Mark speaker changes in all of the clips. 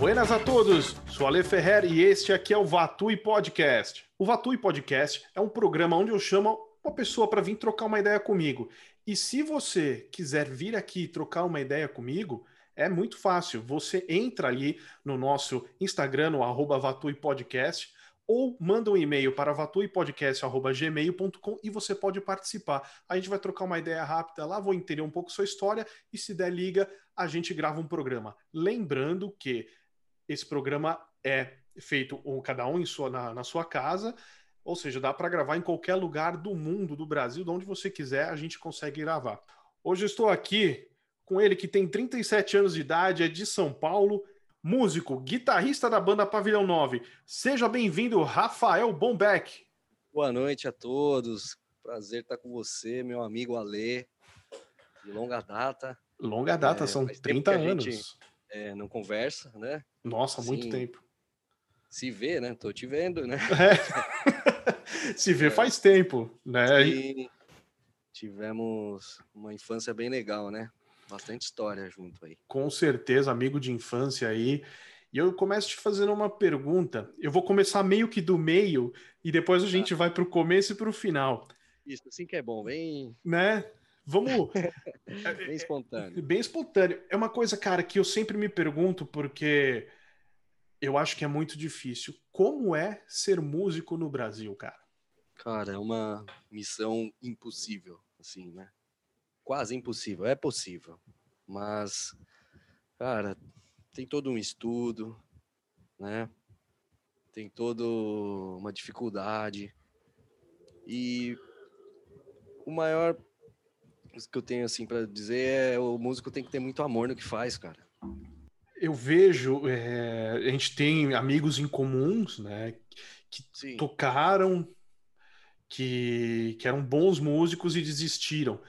Speaker 1: Buenas a todos, sou Ale Ferrer e este aqui é o Vatui Podcast. O Vatui Podcast é um programa onde eu chamo uma pessoa para vir trocar uma ideia comigo. E se você quiser vir aqui trocar uma ideia comigo, é muito fácil. Você entra ali no nosso Instagram, no arroba Vatui Podcast, ou manda um e-mail para vatuipodcast.gmail.com e você pode participar. A gente vai trocar uma ideia rápida lá, vou entender um pouco sua história e se der liga, a gente grava um programa. Lembrando que esse programa é feito um, cada um em sua, na, na sua casa, ou seja, dá para gravar em qualquer lugar do mundo, do Brasil, de onde você quiser, a gente consegue gravar. Hoje eu estou aqui com ele que tem 37 anos de idade, é de São Paulo, músico, guitarrista da banda Pavilhão 9. Seja bem-vindo, Rafael Bombeck.
Speaker 2: Boa noite a todos. Prazer estar com você, meu amigo Alê, de longa data.
Speaker 1: Longa data, é, são 30 anos. Gente,
Speaker 2: é, não conversa, né?
Speaker 1: Nossa, muito assim, tempo.
Speaker 2: Se vê, né? Tô te vendo, né?
Speaker 1: É. se vê é. faz tempo, né?
Speaker 2: E tivemos uma infância bem legal, né? Bastante história junto aí.
Speaker 1: Com certeza, amigo de infância aí. E eu começo te fazendo uma pergunta. Eu vou começar meio que do meio e depois a tá. gente vai para o começo e para o final.
Speaker 2: Isso, assim que é bom, bem.
Speaker 1: Né? Vamos.
Speaker 2: bem espontâneo.
Speaker 1: Bem espontâneo. É uma coisa, cara, que eu sempre me pergunto, porque eu acho que é muito difícil. Como é ser músico no Brasil, cara?
Speaker 2: Cara, é uma missão impossível, assim, né? Quase impossível. É possível. Mas, cara, tem todo um estudo, né? Tem toda uma dificuldade. E o maior que eu tenho assim para dizer é o músico tem que ter muito amor no que faz, cara.
Speaker 1: Eu vejo, é, a gente tem amigos em comuns, né, que Sim. tocaram, que, que eram bons músicos e desistiram,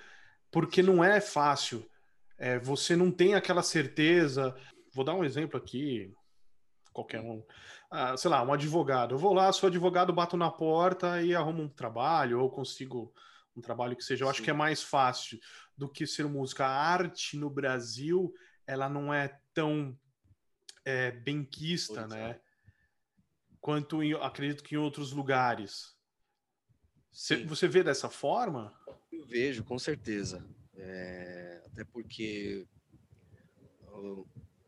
Speaker 1: porque não é fácil. É, você não tem aquela certeza. Vou dar um exemplo aqui, qualquer um. Ah, sei lá, um advogado. Eu vou lá, sou advogado, bato na porta e arrumo um trabalho, ou consigo um trabalho que seja. Eu Sim. acho que é mais fácil do que ser música. A arte no Brasil, ela não é tão é, benquista, né? É. Quanto em, acredito que em outros lugares. Cê, você vê dessa forma?
Speaker 2: Eu vejo, com certeza. É, até porque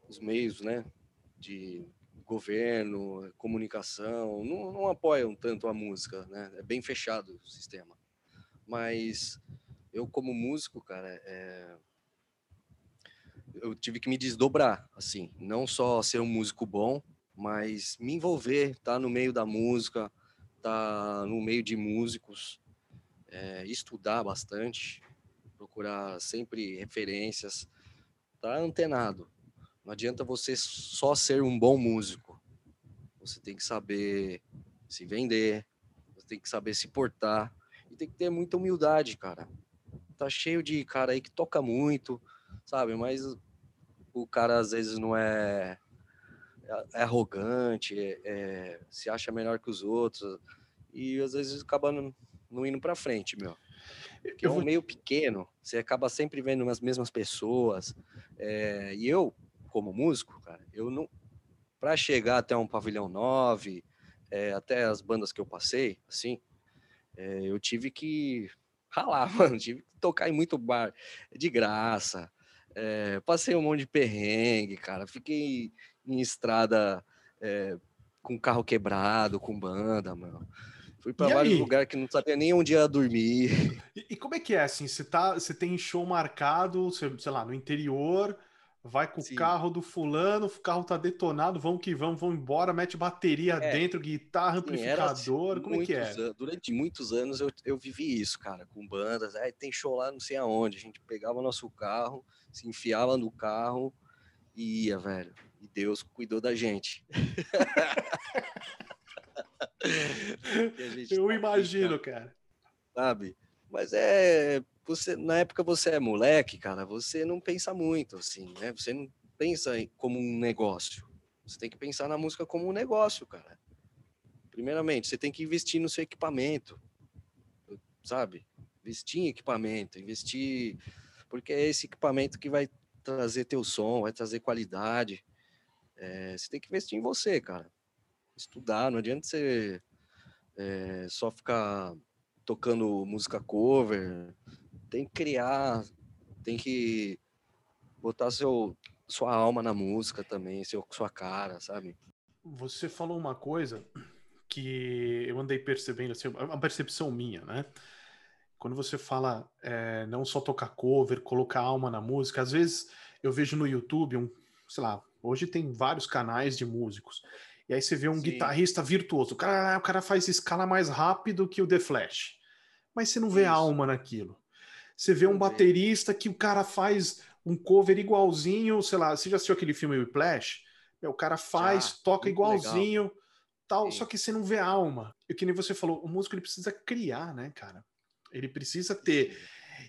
Speaker 2: os meios, né, de governo, comunicação, não, não apoiam tanto a música, né? É bem fechado o sistema. Mas eu, como músico, cara, é... eu tive que me desdobrar, assim, não só ser um músico bom, mas me envolver, tá no meio da música, tá no meio de músicos, é, estudar bastante, procurar sempre referências, tá antenado. Não adianta você só ser um bom músico. Você tem que saber se vender, você tem que saber se portar, e tem que ter muita humildade, cara. Tá cheio de cara aí que toca muito, sabe? Mas o cara às vezes não é, é arrogante, é, é, se acha melhor que os outros e às vezes acaba não, não indo para frente, meu. Porque é um meio pequeno, você acaba sempre vendo as mesmas pessoas. É, e eu, como músico, cara, eu não. Para chegar até um pavilhão 9, é, até as bandas que eu passei, assim, é, eu tive que ralar, mano, tive que tocar em muito bar de graça. É, passei um monte de perrengue, cara. Fiquei em estrada é, com carro quebrado, com banda, mano. Fui para vários lugares que não sabia nem onde ia dormir.
Speaker 1: E, e, como é que é assim? Você tá, você tem show marcado, sei lá, no interior, vai com Sim. o carro do fulano, o carro tá detonado, vamos que vamos, vamos embora, mete bateria é. dentro, guitarra, Sim, amplificador, como é que é?
Speaker 2: Durante muitos anos eu, eu vivi isso, cara, com bandas, aí tem show lá não sei aonde, a gente pegava nosso carro, se enfiava no carro e ia, velho. E Deus cuidou da gente.
Speaker 1: gente eu tá imagino, aqui, cara.
Speaker 2: Sabe? Mas é você na época você é moleque, cara, você não pensa muito assim, né? Você não pensa como um negócio. Você tem que pensar na música como um negócio, cara. Primeiramente, você tem que investir no seu equipamento, sabe? Investir em equipamento, investir porque é esse equipamento que vai trazer teu som, vai trazer qualidade. é, você tem que investir em você, cara. Estudar, não adianta você é, só ficar tocando música cover. Tem que criar, tem que botar seu, sua alma na música também, seu, sua cara, sabe?
Speaker 1: Você falou uma coisa que eu andei percebendo, assim, uma percepção minha, né? Quando você fala é, não só tocar cover, colocar alma na música, às vezes eu vejo no YouTube um, sei lá, hoje tem vários canais de músicos. E aí você vê um Sim. guitarrista virtuoso. O cara, o cara faz escala mais rápido que o The Flash. Mas você não vê Isso. alma naquilo. Você vê um baterista que o cara faz um cover igualzinho, sei lá, você já assistiu aquele filme Whiplash? O cara faz, já, toca igualzinho, legal. tal, Sim. só que você não vê alma. E que nem você falou, o músico ele precisa criar, né, cara? Ele precisa ter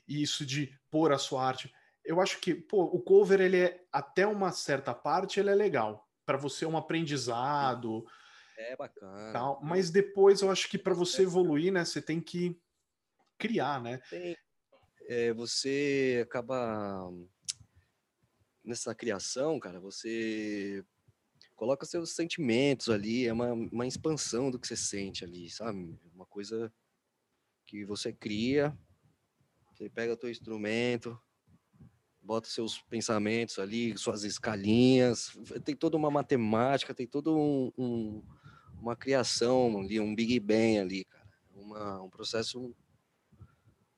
Speaker 1: isso de pôr a sua arte. Eu acho que, pô, o cover ele é até uma certa parte ele é legal para você é um aprendizado.
Speaker 2: É bacana.
Speaker 1: Tal, mas depois eu acho que para você evoluir, né, você tem que criar, né?
Speaker 2: Tem, é, você acaba nessa criação, cara, você coloca seus sentimentos ali, é uma, uma expansão do que você sente ali, sabe? Uma coisa que você cria, você pega o teu instrumento, bota seus pensamentos ali, suas escalinhas, tem toda uma matemática, tem todo um, um, uma criação ali, um Big Bang ali, cara. Uma, um processo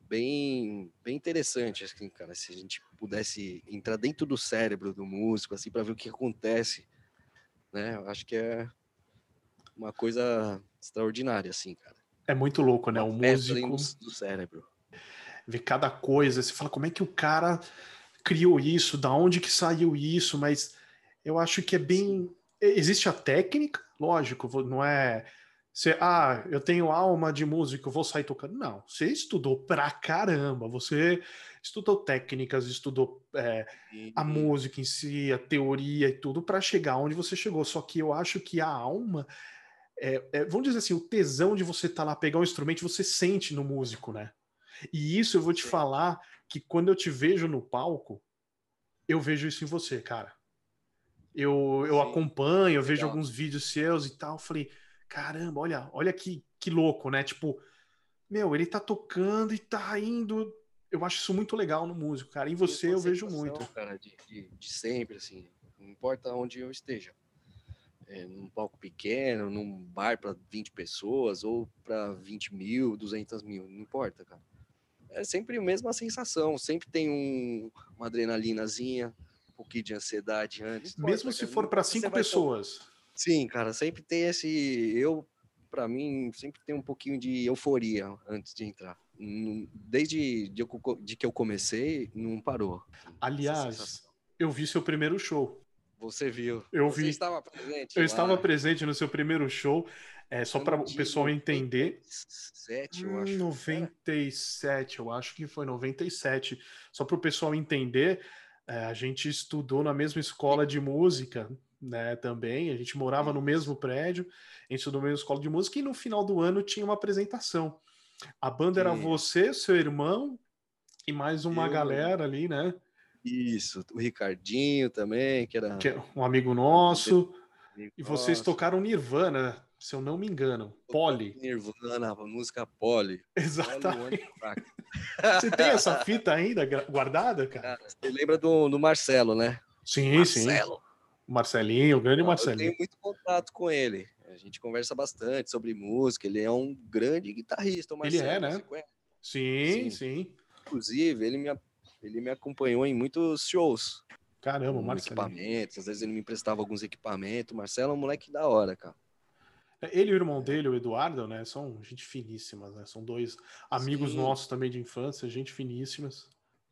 Speaker 2: bem, bem interessante, assim, cara. Se a gente pudesse entrar dentro do cérebro do músico, assim, para ver o que acontece, né? Eu acho que é uma coisa extraordinária, assim, cara.
Speaker 1: É muito louco, né? O músico
Speaker 2: do, do cérebro.
Speaker 1: Ver cada coisa, você fala como é que o cara criou isso, da onde que saiu isso, mas eu acho que é bem. Existe a técnica, lógico, não é você, ah, eu tenho alma de músico, vou sair tocando. Não, você estudou pra caramba, você estudou técnicas, estudou é, a música em si, a teoria e tudo para chegar onde você chegou. Só que eu acho que a alma, é, é, vamos dizer assim, o tesão de você estar tá lá, pegar um instrumento, você sente no músico, né? E isso eu vou te falar que quando eu te vejo no palco, eu vejo isso em você, cara. Eu, eu acompanho, eu vejo alguns vídeos seus e tal. Falei, caramba, olha, olha que, que louco, né? Tipo, meu, ele tá tocando e tá indo. Eu acho isso muito legal no músico, cara. Em você eu vejo muito.
Speaker 2: Cara, de, de, de, sempre, assim, não importa onde eu esteja. É, num palco pequeno, num bar para 20 pessoas ou para 20 mil, 200 mil, não importa, cara. É sempre a mesma sensação, sempre tem um, uma adrenalinazinha, um pouquinho de ansiedade antes.
Speaker 1: Mesmo se for para cinco pessoas.
Speaker 2: Sim, cara, sempre tem esse. Eu, para mim, sempre tem um pouquinho de euforia antes de entrar. Desde de, que eu comecei, não parou.
Speaker 1: Aliás, eu vi seu primeiro show.
Speaker 2: Você viu?
Speaker 1: Eu
Speaker 2: Você
Speaker 1: vi.
Speaker 2: estava presente?
Speaker 1: Eu lá. estava presente no seu primeiro show. É, só para o pessoal entender.
Speaker 2: 97, eu acho.
Speaker 1: 97, eu acho que foi 97. Só para o pessoal entender, é, a gente estudou na mesma escola de música né, também. A gente morava no mesmo prédio, a gente estudou na mesma escola de música e no final do ano tinha uma apresentação. A banda era você, seu irmão e mais uma Eu... galera ali, né?
Speaker 2: Isso, o Ricardinho também, que era
Speaker 1: que é um amigo nosso. Amigo e vocês nosso. tocaram Nirvana, se eu não me engano. Polly.
Speaker 2: Nirvana, a música Polly.
Speaker 1: Exatamente. Você tem essa fita ainda guardada, cara? cara
Speaker 2: você lembra do, do Marcelo, né?
Speaker 1: Sim, Marcelo. sim. Marcelinho, o grande Marcelinho.
Speaker 2: Eu tenho muito contato com ele. A gente conversa bastante sobre música. Ele é um grande guitarrista.
Speaker 1: ele é, né? Sim, sim, sim,
Speaker 2: Inclusive, ele me, ele me acompanhou em muitos shows.
Speaker 1: Caramba, Marcelo.
Speaker 2: Equipamentos. Às vezes ele me emprestava alguns equipamentos. Marcelo é um moleque da hora, cara.
Speaker 1: É, ele e o irmão dele, o Eduardo, né? São gente finíssimas, né? São dois amigos sim. nossos também de infância, gente finíssimas.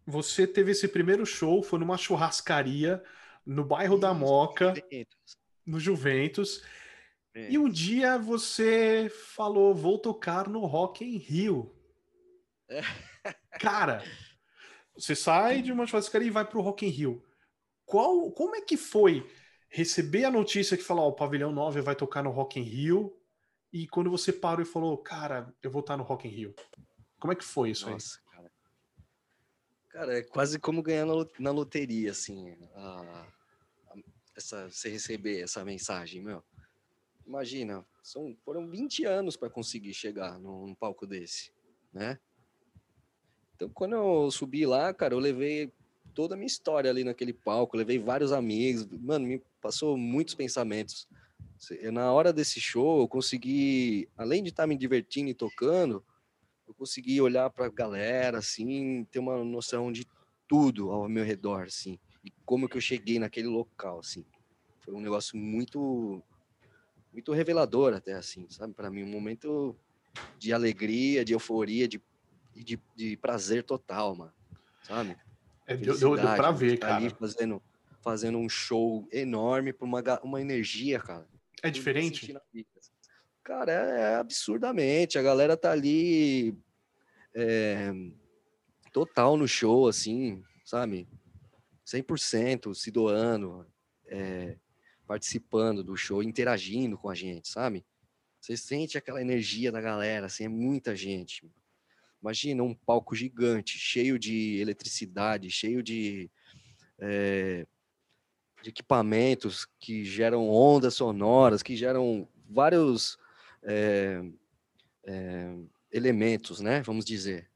Speaker 1: Você teve esse primeiro show, foi numa churrascaria no bairro da Moca, no Juventus. É. E um dia você falou, vou tocar no Rock em Rio. É. Cara, você sai de uma churrascaria e vai para o Rock in Rio. Qual, como é que foi receber a notícia que falou, oh, o Pavilhão 9 vai tocar no Rock in Rio e quando você parou e falou, cara, eu vou estar no Rock in Rio. Como é que foi isso Nossa,
Speaker 2: aí? Cara. é quase como ganhar na loteria, assim. A, essa, você receber essa mensagem, meu. Imagina, são, foram 20 anos para conseguir chegar num, num palco desse, né? Então, quando eu subi lá, cara, eu levei toda a minha história ali naquele palco, levei vários amigos, mano, me passou muitos pensamentos. Na hora desse show, eu consegui, além de estar tá me divertindo e tocando, eu consegui olhar para a galera, assim, ter uma noção de tudo ao meu redor, assim, e como que eu cheguei naquele local, assim. Foi um negócio muito, muito revelador até, assim, sabe? Para mim, um momento de alegria, de euforia, de, de, de prazer total, mano, sabe?
Speaker 1: É, deu, deu, deu pra ver, cara. Ali
Speaker 2: fazendo, fazendo um show enorme por uma, uma energia, cara.
Speaker 1: É diferente?
Speaker 2: Cara, é, é, absurdamente. A galera tá ali é, total no show, assim, sabe? 100% se doando, é, participando do show, interagindo com a gente, sabe? Você sente aquela energia da galera, assim, é muita gente. Imagina um palco gigante, cheio de eletricidade, cheio de, é, de equipamentos que geram ondas sonoras, que geram vários é, é, elementos, né? Vamos dizer.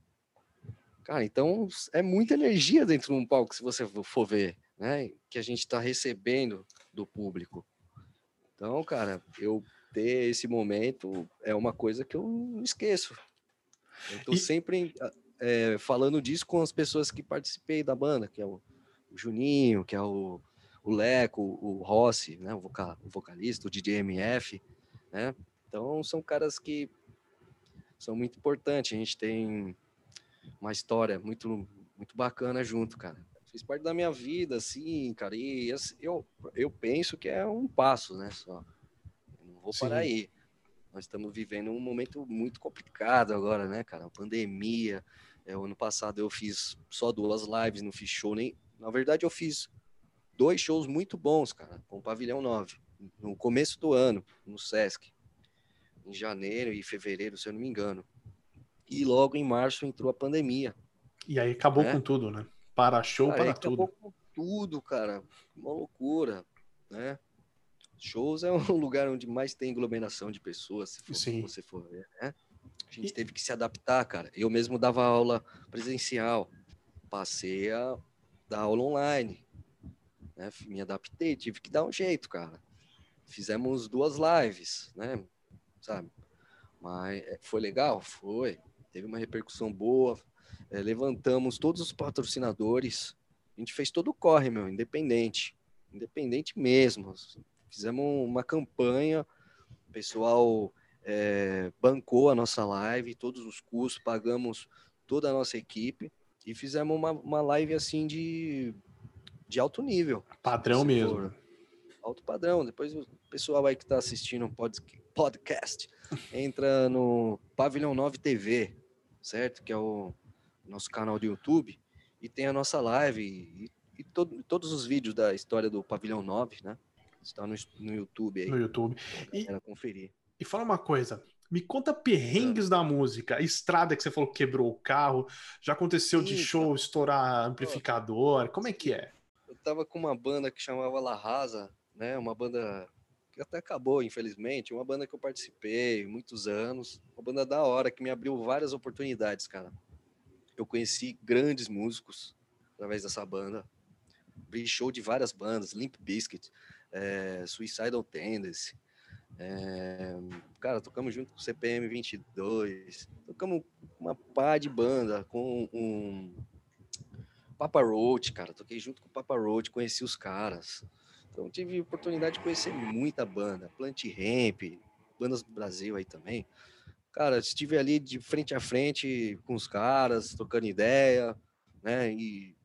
Speaker 2: Cara, então é muita energia dentro de um palco, se você for ver, né? Que a gente está recebendo do público. Então, cara, eu ter esse momento é uma coisa que eu não esqueço. Eu tô e... sempre é, falando disso com as pessoas que participei da banda, que é o, Juninho, que é o, o Leco, o Rossi, né, o, vocal, o vocalista, o DJ MF, né? Então são caras que são muito importantes. A gente tem uma história muito muito bacana junto, cara. Fiz parte da minha vida, assim, cara. E eu, eu penso que é um passo, né? Só. não vou parar Sim. aí. Nós estamos vivendo um momento muito complicado agora, né, cara? Pandemia. É, o ano passado eu fiz só duas lives, não fiz show nem. Na verdade, eu fiz dois shows muito bons, cara, com o Pavilhão 9, no começo do ano, no Sesc, em janeiro e fevereiro, se eu não me engano. E logo em março entrou a pandemia.
Speaker 1: E aí acabou né? com tudo, né? Para show, para tudo. Acabou com
Speaker 2: tudo, cara. Uma loucura, né? Shows é um lugar onde mais tem aglomeração de pessoas, se, for, se você for ver, né? A gente e... teve que se adaptar, cara. Eu mesmo dava aula presencial, passei a dar aula online, né? Me adaptei, tive que dar um jeito, cara. Fizemos duas lives, né? Sabe? Mas é, foi legal? Foi. Teve uma repercussão boa. É, levantamos todos os patrocinadores. A gente fez todo o corre, meu, independente. Independente mesmo. Fizemos uma campanha, o pessoal é, bancou a nossa live, todos os custos, pagamos toda a nossa equipe e fizemos uma, uma live assim de, de alto nível.
Speaker 1: Padrão mesmo. For.
Speaker 2: Alto padrão. Depois o pessoal aí que está assistindo um podcast entra no Pavilhão 9 TV, certo? Que é o nosso canal do YouTube. E tem a nossa live e, e todo, todos os vídeos da história do Pavilhão 9, né? Está no, no YouTube aí.
Speaker 1: No YouTube.
Speaker 2: E, conferir.
Speaker 1: E fala uma coisa. Me conta perrengues é. da música. Estrada que você falou que quebrou o carro. Já aconteceu Sim, de show estourar amplificador. Como é que é?
Speaker 2: Eu tava com uma banda que chamava La Rasa, né? Uma banda que até acabou, infelizmente. Uma banda que eu participei muitos anos. Uma banda da hora que me abriu várias oportunidades, cara. Eu conheci grandes músicos através dessa banda. Vi show de várias bandas, Limp Bizkit, é, Suicidal Tendency. É, cara, tocamos junto com o CPM 22, tocamos uma pá de banda com um Papa Roach, cara, toquei junto com o Papa Roach, conheci os caras. Então tive oportunidade de conhecer muita banda, Plant Ramp, bandas do Brasil aí também. Cara, estive ali de frente a frente com os caras, trocando ideia, né, e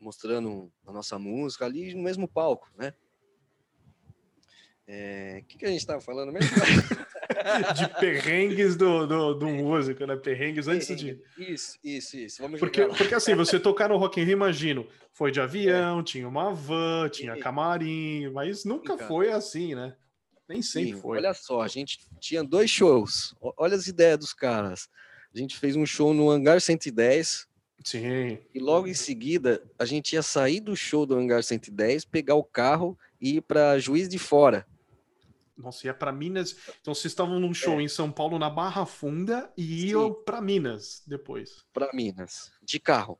Speaker 2: mostrando a nossa música ali no mesmo palco, né? O é, que, que a gente estava falando mesmo?
Speaker 1: de perrengues do, do, do, músico, né? Perrengues antes
Speaker 2: de. Isso, isso, isso.
Speaker 1: Vamos porque, porque assim, você tocar no Rock in Rio, imagino, foi de avião, é. tinha uma van, tinha camarim, mas nunca Sim, foi assim, né? Nem sempre Sim, foi.
Speaker 2: Olha só, a gente tinha dois shows. Olha as ideias dos caras. A gente fez um show no Hangar 110.
Speaker 1: Sim.
Speaker 2: E logo em seguida, a gente ia sair do show do Hangar 110, pegar o carro ir para Juiz de Fora.
Speaker 1: Nossa, ia para Minas. Então vocês estavam num show é. em São Paulo na Barra Funda e iam para Minas depois.
Speaker 2: Para Minas, de carro.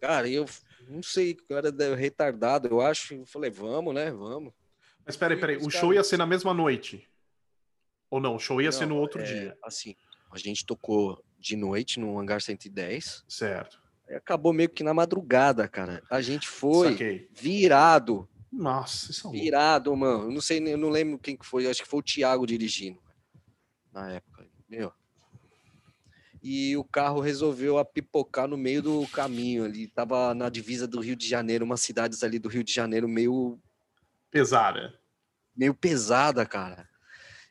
Speaker 2: Cara, eu não sei, o cara é retardado, eu acho. Eu falei, vamos, né? Vamos.
Speaker 1: Mas peraí, peraí, o show ia ser na mesma noite? Ou não? O show ia não, ser no outro
Speaker 2: é,
Speaker 1: dia?
Speaker 2: Assim, a gente tocou de noite no Hangar 110.
Speaker 1: Certo.
Speaker 2: Aí acabou meio que na madrugada, cara. A gente foi Saquei. virado
Speaker 1: nossa, isso é
Speaker 2: Virado, mano. Eu não sei, eu não lembro quem que foi. Acho que foi o Thiago dirigindo na época. Meu. E o carro resolveu apipocar no meio do caminho ali. Tava na divisa do Rio de Janeiro, umas cidades ali do Rio de Janeiro meio.
Speaker 1: Pesada.
Speaker 2: Meio pesada, cara.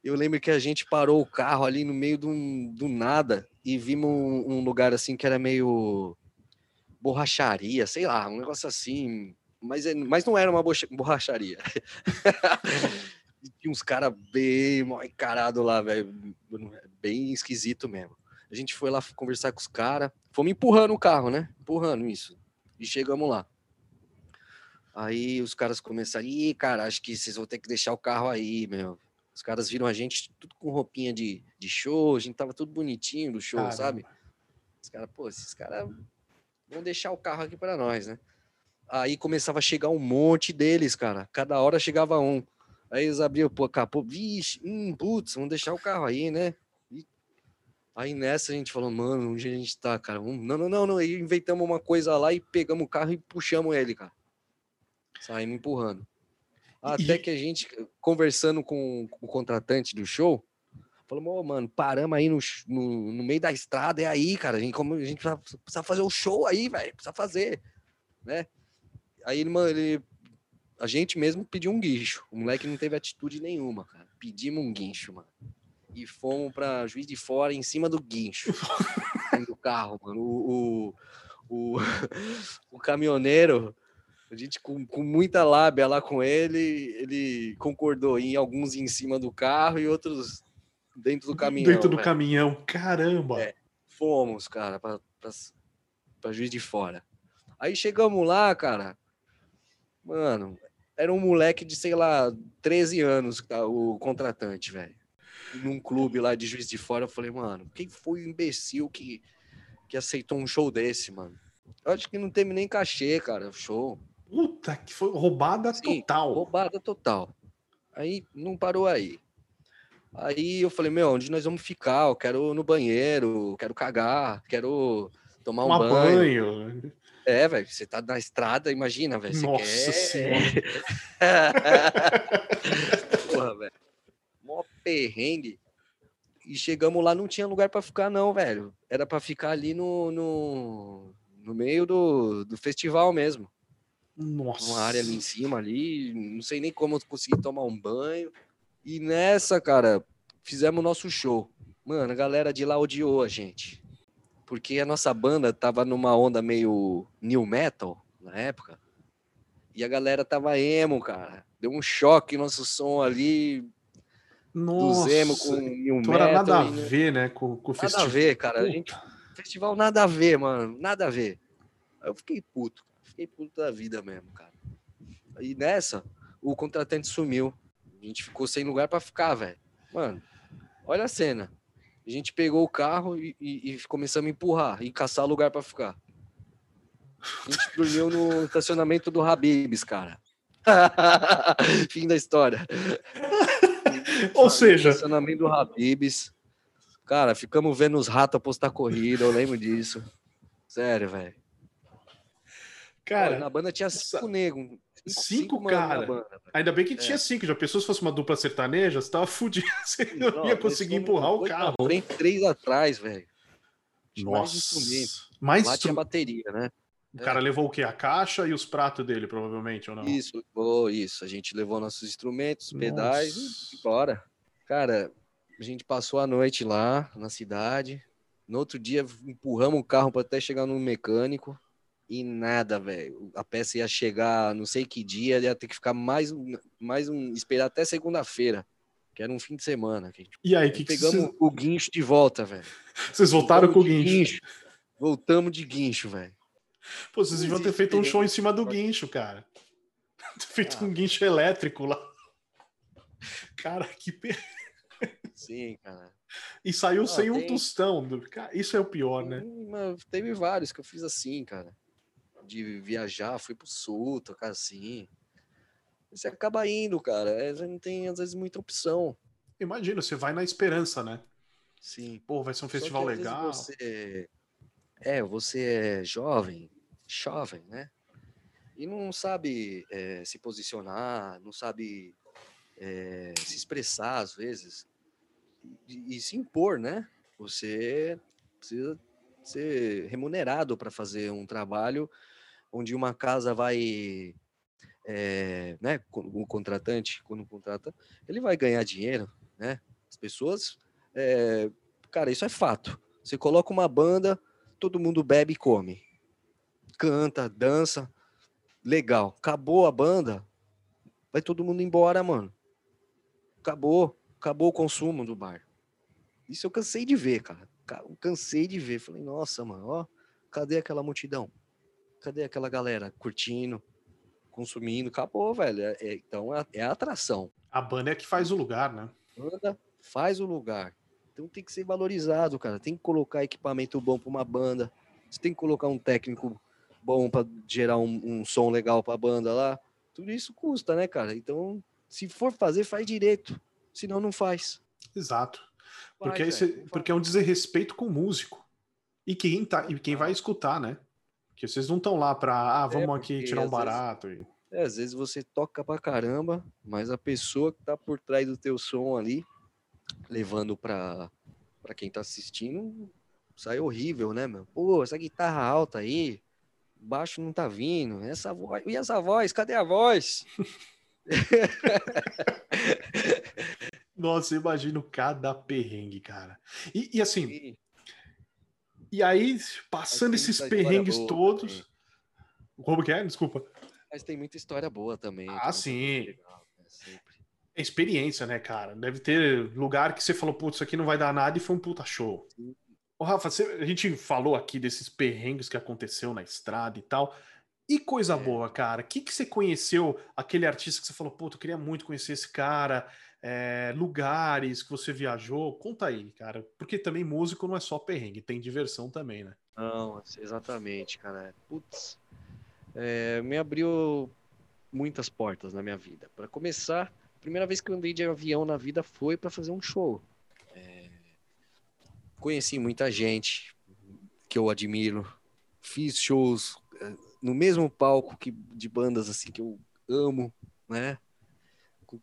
Speaker 2: Eu lembro que a gente parou o carro ali no meio do, do nada e vimos um, um lugar assim que era meio borracharia, sei lá, um negócio assim, mas, é, mas não era uma borracharia. Tinha uns caras bem mal encarados lá, velho. Bem esquisito mesmo. A gente foi lá conversar com os caras. Fomos empurrando o carro, né? Empurrando isso. E chegamos lá. Aí os caras começaram, ih, cara, acho que vocês vão ter que deixar o carro aí, meu. Os caras viram a gente tudo com roupinha de, de show, a gente tava tudo bonitinho do show, Caramba. sabe? Os caras, pô, esses caras vão deixar o carro aqui para nós, né? Aí começava a chegar um monte deles, cara. Cada hora chegava um. Aí eles abriam o capô, vixe, hum, putz, vamos deixar o carro aí, né? E aí nessa a gente falou, mano, onde a gente tá, cara? Não, não, não, não. Aí inventamos uma coisa lá e pegamos o carro e puxamos ele, cara. Saímos empurrando. Até e... que a gente, conversando com, o contratante do show, falou, oh, mano, paramos aí no, no, no, meio da estrada, é aí, cara. A gente, como, a gente precisa, precisa fazer o show aí, velho. Precisa fazer, né? Aí ele, ele, a gente mesmo pediu um guincho. O moleque não teve atitude nenhuma, cara. Pedimos um guincho, mano. E fomos pra Juiz de Fora em cima do guincho. do carro, mano. O, o, o, o, caminhoneiro, a gente com, com muita lábia lá com ele, ele concordou em alguns em cima do carro e outros dentro do caminhão.
Speaker 1: Dentro do véio. caminhão, caramba! É,
Speaker 2: fomos, cara, pra Juiz de Fora. Aí chegamos lá, cara. Mano, era um moleque de, sei lá, 13 anos, tá, o contratante, velho. Num clube lá de Juiz de Fora, eu falei, mano, quem foi o imbecil que, que aceitou um show desse, mano? Eu acho que não teve nem cachê, cara, show.
Speaker 1: Puta, que foi roubada Sim, total.
Speaker 2: Roubada total. Aí não parou aí. Aí eu falei, meu, onde nós vamos ficar? Eu quero no banheiro, quero cagar, quero tomar um banho. banho. É, velho, você tá na estrada, imagina, velho.
Speaker 1: Nossa
Speaker 2: quer...
Speaker 1: senhora.
Speaker 2: Porra, velho. Mó perrengue. E chegamos lá, não tinha lugar para ficar, não, velho. Era para ficar ali no, no, no meio do, do festival mesmo.
Speaker 1: Nossa.
Speaker 2: Uma área ali em cima, ali. Não sei nem como eu consegui tomar um banho. E nessa, cara, fizemos nosso show. Mano, a galera de lá odiou a gente porque a nossa banda tava numa onda meio new metal na época. E a galera tava emo, cara. Deu um choque nosso som ali.
Speaker 1: Nossa,
Speaker 2: do emo com new
Speaker 1: então metal. Era nada a ver, né? Com, com o
Speaker 2: nada festival. Nada a ver, cara. A gente, festival nada a ver, mano. Nada a ver. Aí eu fiquei puto. Fiquei puto da vida mesmo, cara. E nessa, o contratante sumiu. A gente ficou sem lugar para ficar, velho. Mano, olha a cena. A gente pegou o carro e, e, e começamos a empurrar e caçar lugar para ficar. A gente dormiu no estacionamento do Habibs, cara. Fim da história.
Speaker 1: Ou seja,
Speaker 2: estacionamento do Habibs. Cara, ficamos vendo os ratos apostar corrida, eu lembro disso. Sério, velho.
Speaker 1: Cara,
Speaker 2: na banda tinha cinco negros.
Speaker 1: Cinco, cinco cara. Banda, Ainda bem que é. tinha cinco. Já pensou se fosse uma dupla sertaneja? Você tava fudido. Você não, não ia conseguir empurrar o carro.
Speaker 2: Frente, três atrás, velho.
Speaker 1: Nossa. Mais Mais
Speaker 2: Lá bateria, né?
Speaker 1: O é. cara levou o quê? A caixa e os pratos dele, provavelmente, ou não?
Speaker 2: Isso, oh, isso. A gente levou nossos instrumentos, pedais e bora. Cara, a gente passou a noite lá na cidade. No outro dia, empurramos o carro para até chegar no mecânico. E nada, velho. A peça ia chegar não sei que dia, ia ter que ficar mais, mais um. esperar até segunda-feira, que era um fim de semana.
Speaker 1: E aí, que
Speaker 2: pegamos
Speaker 1: que
Speaker 2: o guincho de volta, velho.
Speaker 1: Vocês voltaram Voltamos com o guincho. guincho.
Speaker 2: Voltamos de guincho, velho.
Speaker 1: Pô, vocês deviam ter feito um show em cima do guincho, cara. Feito ah, um guincho elétrico lá. Cara, que per...
Speaker 2: Sim, cara.
Speaker 1: E saiu sem tem... um tostão. Isso é o pior, né?
Speaker 2: Teve vários que eu fiz assim, cara. De viajar, fui pro sul, tocar assim. Você acaba indo, cara. É, você não tem, às vezes, muita opção.
Speaker 1: Imagina, você vai na esperança, né?
Speaker 2: Sim.
Speaker 1: Pô, vai ser um festival que, legal.
Speaker 2: Você... É, você é jovem, jovem, né? E não sabe é, se posicionar, não sabe é, se expressar às vezes e, e, se impor, né? Você precisa ser remunerado para fazer um trabalho onde uma casa vai, é, né? O contratante, quando contrata, ele vai ganhar dinheiro, né? As pessoas, é, cara, isso é fato. Você coloca uma banda, todo mundo bebe e come, canta, dança, legal. Acabou a banda, vai todo mundo embora, mano. Acabou, acabou o consumo do bar. Isso eu cansei de ver, cara. Cansei de ver. Falei, nossa, mano, ó, cadê aquela multidão? Cadê aquela galera curtindo, consumindo? Acabou, velho. É, é, então é, é a atração.
Speaker 1: A banda é que faz o lugar, né?
Speaker 2: A banda faz o lugar. Então tem que ser valorizado, cara. Tem que colocar equipamento bom para uma banda. Você tem que colocar um técnico bom para gerar um, um, som legal para a banda lá. Tudo isso custa, né, cara? Então, se for fazer, faz direito. Senão, não faz.
Speaker 1: Exato. Porque, é, porque é um desrespeito com o músico. E quem, tá, e quem vai escutar, né? Que vocês não estão lá para, ah, vamos é aqui tirar um barato.
Speaker 2: Vezes, e... é, às vezes você toca pra caramba, mas a pessoa que tá por trás do teu som ali, levando pra, pra quem tá assistindo, sai horrível, né, meu? Pô, essa guitarra alta aí, baixo não tá vindo. Essa voz, e essa voz? Cadê a voz?
Speaker 1: Nossa, eu imagino cada perrengue, cara. E, e assim, Sim. E aí, passando esses perrengues todos. Também. Como que é? Desculpa.
Speaker 2: Mas tem muita história boa também.
Speaker 1: Ah, sim. Legal, né? É experiência, né, cara? Deve ter lugar que você falou, putz, isso aqui não vai dar nada e foi um puta show. Sim. Ô, Rafa, você, a gente falou aqui desses perrengues que aconteceu na estrada e tal. E coisa é. boa, cara. O que, que você conheceu aquele artista que você falou, pô, eu queria muito conhecer esse cara, é, lugares que você viajou? Conta aí, cara. Porque também músico não é só perrengue, tem diversão também, né?
Speaker 2: Não, exatamente, cara. Putz, é, me abriu muitas portas na minha vida. Para começar, a primeira vez que eu andei de avião na vida foi para fazer um show conheci muita gente que eu admiro, fiz shows no mesmo palco que de bandas assim que eu amo, né?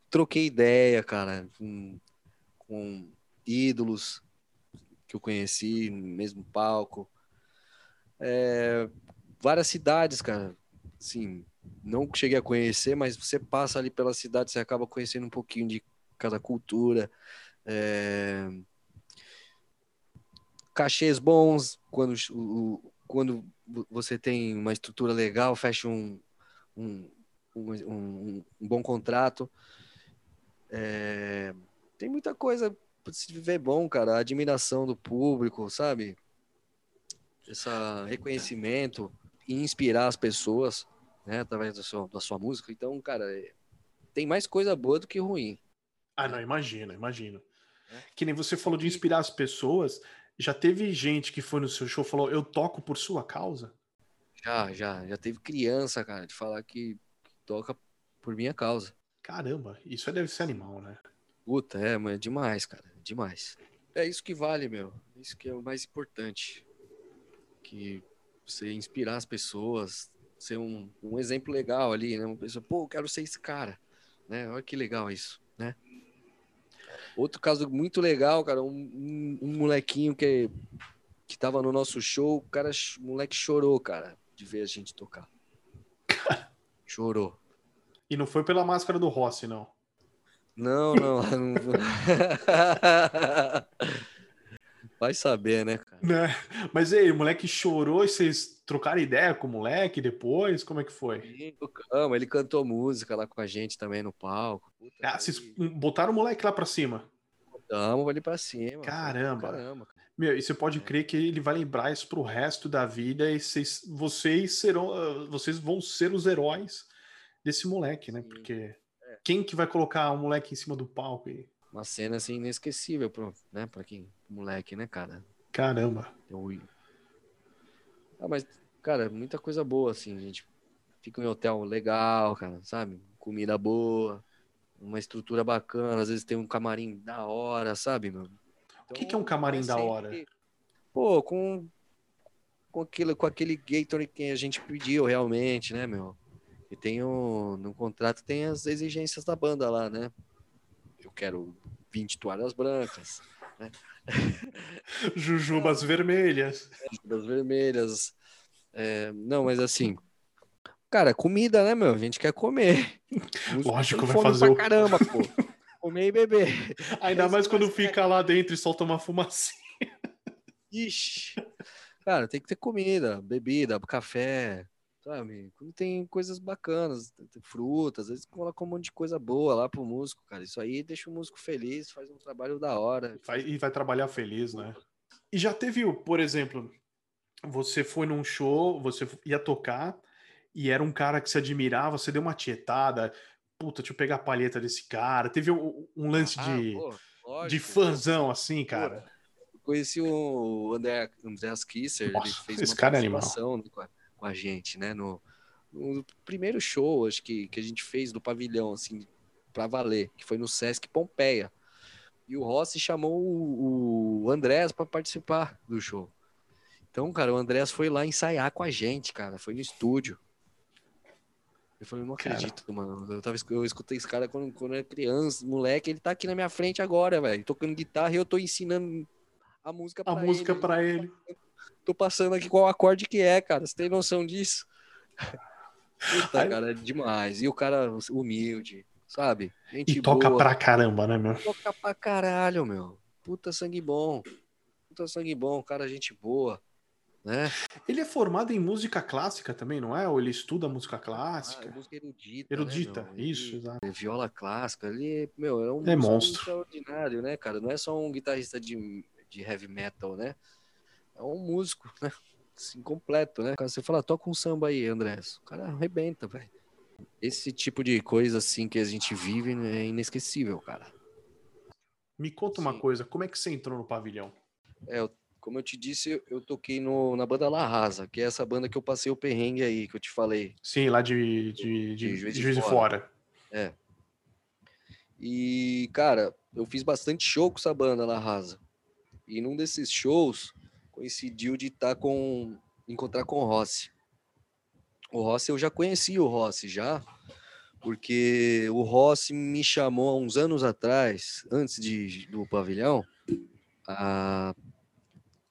Speaker 2: Troquei ideia, cara, com, com ídolos que eu conheci no mesmo palco. É, várias cidades, cara. Assim, não cheguei a conhecer, mas você passa ali pela cidade, você acaba conhecendo um pouquinho de cada cultura. É, cachês bons, quando, quando você tem uma estrutura legal, fecha um, um, um, um, um bom contrato. É, tem muita coisa para se viver bom, cara. A admiração do público, sabe? Esse reconhecimento e inspirar as pessoas, né, através da sua, da sua música. Então, cara, é, tem mais coisa boa do que ruim.
Speaker 1: Ah, não, imagina, imagina. É. Que nem você falou de inspirar as pessoas. Já teve gente que foi no seu show e falou, eu toco por sua causa?
Speaker 2: Já, já. Já teve criança, cara, de falar que toca por minha causa.
Speaker 1: Caramba, isso deve ser animal, né?
Speaker 2: Puta, é, mas é demais, cara. Demais. É isso que vale, meu. Isso que é o mais importante. Que você inspirar as pessoas, ser um, um exemplo legal ali, né? Uma pessoa, pô, eu quero ser esse cara. Né? Olha que legal isso, né? Outro caso muito legal, cara, um, um, um, molequinho que, que tava no nosso show, o cara, o moleque chorou, cara, de ver a gente tocar. chorou.
Speaker 1: E não foi pela máscara do Rossi, não?
Speaker 2: Não, não. Vai saber, né, cara?
Speaker 1: Né? Mas aí, o moleque chorou e vocês trocaram ideia com o moleque depois? Como é que foi?
Speaker 2: Sim, tocamos. Ele cantou música lá com a gente também no palco.
Speaker 1: Puta, ah, vocês botaram o moleque lá pra cima?
Speaker 2: Botamos ele pra cima.
Speaker 1: Caramba. Caramba. Meu, e você pode é. crer que ele vai lembrar isso pro resto da vida e vocês, vocês serão, ah, vocês vão ser os heróis desse moleque, né?
Speaker 2: Sim.
Speaker 1: Porque
Speaker 2: É.
Speaker 1: quem que vai colocar o moleque em cima do palco? aí?
Speaker 2: Uma cena assim inesquecível pro, né, pra quem, moleque, né, cara?
Speaker 1: Caramba.
Speaker 2: Eu... Ah, mas, cara, muita coisa boa, assim, a gente fica em hotel legal, cara, sabe? Comida boa, uma estrutura bacana, às vezes tem um camarim da hora, sabe, meu?
Speaker 1: O que que é um camarim da hora?
Speaker 2: Pô, com, com, aquilo, com aquele Gator que a gente pediu realmente, né, meu? E tem o, no contrato tem as exigências da banda lá, né? Eu quero 20 toalhas brancas,
Speaker 1: Jujubas vermelhas.
Speaker 2: das vermelhas. É, não, mas assim, cara, comida, né, meu? A gente quer comer.
Speaker 1: Lógico, vai fazer
Speaker 2: pra
Speaker 1: o-
Speaker 2: caramba, pô. Comer e beber.
Speaker 1: Ainda mais quando fica lá dentro e solta uma fumacinha.
Speaker 2: Ixi. Cara, tem que ter comida, bebida, café, sabe? Quando tem coisas bacanas, frutas, às vezes coloca um monte de coisa boa lá pro músico, cara. Isso aí deixa o músico feliz, faz um trabalho da hora.
Speaker 1: Vai- e vai trabalhar feliz, né? E já teve, por exemplo, você foi num show, você ia tocar e era um cara que se admirava, você deu uma tietada, puta, deixa eu pegar a palheta desse cara. Teve um, um lance
Speaker 2: Ah,
Speaker 1: de,
Speaker 2: pô,
Speaker 1: de fãzão assim, cara.
Speaker 2: Conheci o André, Andreas Kisser,
Speaker 1: Nossa,
Speaker 2: ele fez
Speaker 1: esse
Speaker 2: uma
Speaker 1: cara é animal.
Speaker 2: participação né, com, a, com a gente, né? No, no primeiro show, acho que, que a gente fez do pavilhão, assim, pra valer, que foi no Sesc Pompeia. E o Rossi chamou o, o Andrés para participar do show. Então, cara, o Andrés foi lá ensaiar com a gente, cara. Foi no estúdio. Eu falei, não
Speaker 1: Cara.
Speaker 2: acredito, mano. Eu, tava, eu escutei esse cara quando, quando era criança, moleque. Ele tá aqui na minha frente agora, velho. Tocando guitarra e eu tô ensinando a música
Speaker 1: A
Speaker 2: pra
Speaker 1: música
Speaker 2: ele.
Speaker 1: pra ele.
Speaker 2: Tô passando aqui qual acorde que é, cara. Você tem noção disso? Puta, cara, é demais. E o cara humilde, sabe? Gente
Speaker 1: E toca
Speaker 2: boa.
Speaker 1: pra caramba, né, meu?
Speaker 2: Toca pra caralho, meu. Puta sangue bom. Puta sangue bom, cara, gente boa. Né?
Speaker 1: Ele é formado em música clássica também, não é? Ou ele estuda música
Speaker 2: Ah,
Speaker 1: clássica?
Speaker 2: música erudita.
Speaker 1: Erudita,
Speaker 2: né,
Speaker 1: isso, exato.
Speaker 2: ele- Viola clássica, ele, meu, é um
Speaker 1: É monstro.
Speaker 2: extraordinário, né, cara? Não é só um guitarrista de, de heavy metal, né? É um músico, né? Assim, completo, né? Você fala, toca um samba aí, Andrés. O cara arrebenta, velho. Esse tipo de coisa, assim, que a gente vive é inesquecível, cara.
Speaker 1: Me conta uma
Speaker 2: Sim.
Speaker 1: coisa, como é que você entrou no pavilhão?
Speaker 2: É, eu- como eu te disse, eu- toquei no, na banda La Rasa, que é essa banda que eu passei o perrengue aí, que eu te falei.
Speaker 1: Sim, lá de, de, de,
Speaker 2: De Juiz
Speaker 1: de
Speaker 2: de
Speaker 1: Juiz de
Speaker 2: Fora.
Speaker 1: Fora.
Speaker 2: E, cara, eu fiz bastante show com essa banda La Rasa. E num desses shows coincidiu de estar com. encontrar com o Rossi. O Rossi, eu já conhecia o Rossi já, porque o Rossi me chamou há uns anos atrás, antes de, do pavilhão, a,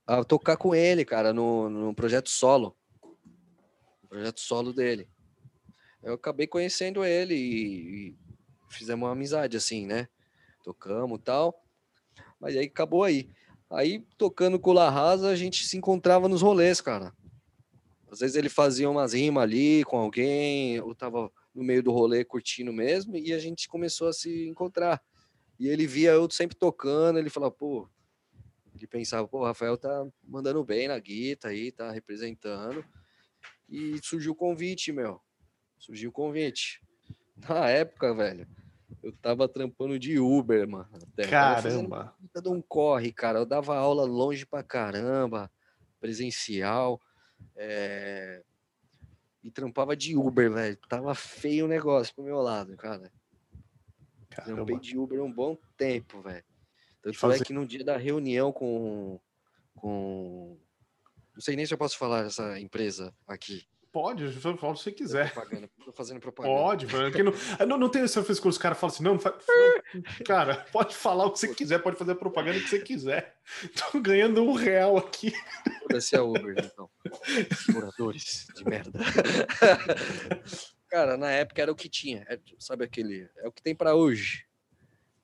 Speaker 2: a tocar com ele, cara, no, no projeto solo. Projeto solo dele. Eu acabei conhecendo ele e, e fizemos uma amizade, assim, né? Tocamos tal. Mas aí acabou aí. Aí, tocando com o La Rasa, a gente se encontrava nos rolês, cara. Às vezes ele fazia umas rimas ali com alguém, eu tava no meio do rolê curtindo mesmo, e a gente começou a se encontrar. E ele via eu sempre tocando, ele falava, pô, ele pensava, pô, o Rafael tá mandando bem na guita aí, tá representando. E surgiu o convite, meu. Surgiu o convite. Na época, velho, eu tava trampando de Uber, mano. até.
Speaker 1: Caramba.
Speaker 2: de um corre, cara. Eu dava aula longe pra caramba, presencial. é, E trampava de Uber, velho. Tava feio o negócio pro meu lado, cara. Trampei
Speaker 1: Caramba.
Speaker 2: de Uber um bom tempo, velho. Tanto
Speaker 1: fazer-
Speaker 2: é que no dia da reunião com. com... Não sei nem se eu posso falar essa empresa aqui.
Speaker 1: Pode, fala o que você quiser.
Speaker 2: Propaganda. Tô fazendo propaganda.
Speaker 1: Pode, porque não, não, não tem essa frescura. Os caras falam assim, não, não faz, cara, pode falar o que você quiser, pode fazer a propaganda que você quiser. Tô ganhando um real aqui.
Speaker 2: Foda-se a Uber, então. Moradores de merda. Cara, na época era o que tinha. é, sabe aquele. É o que tem pra hoje.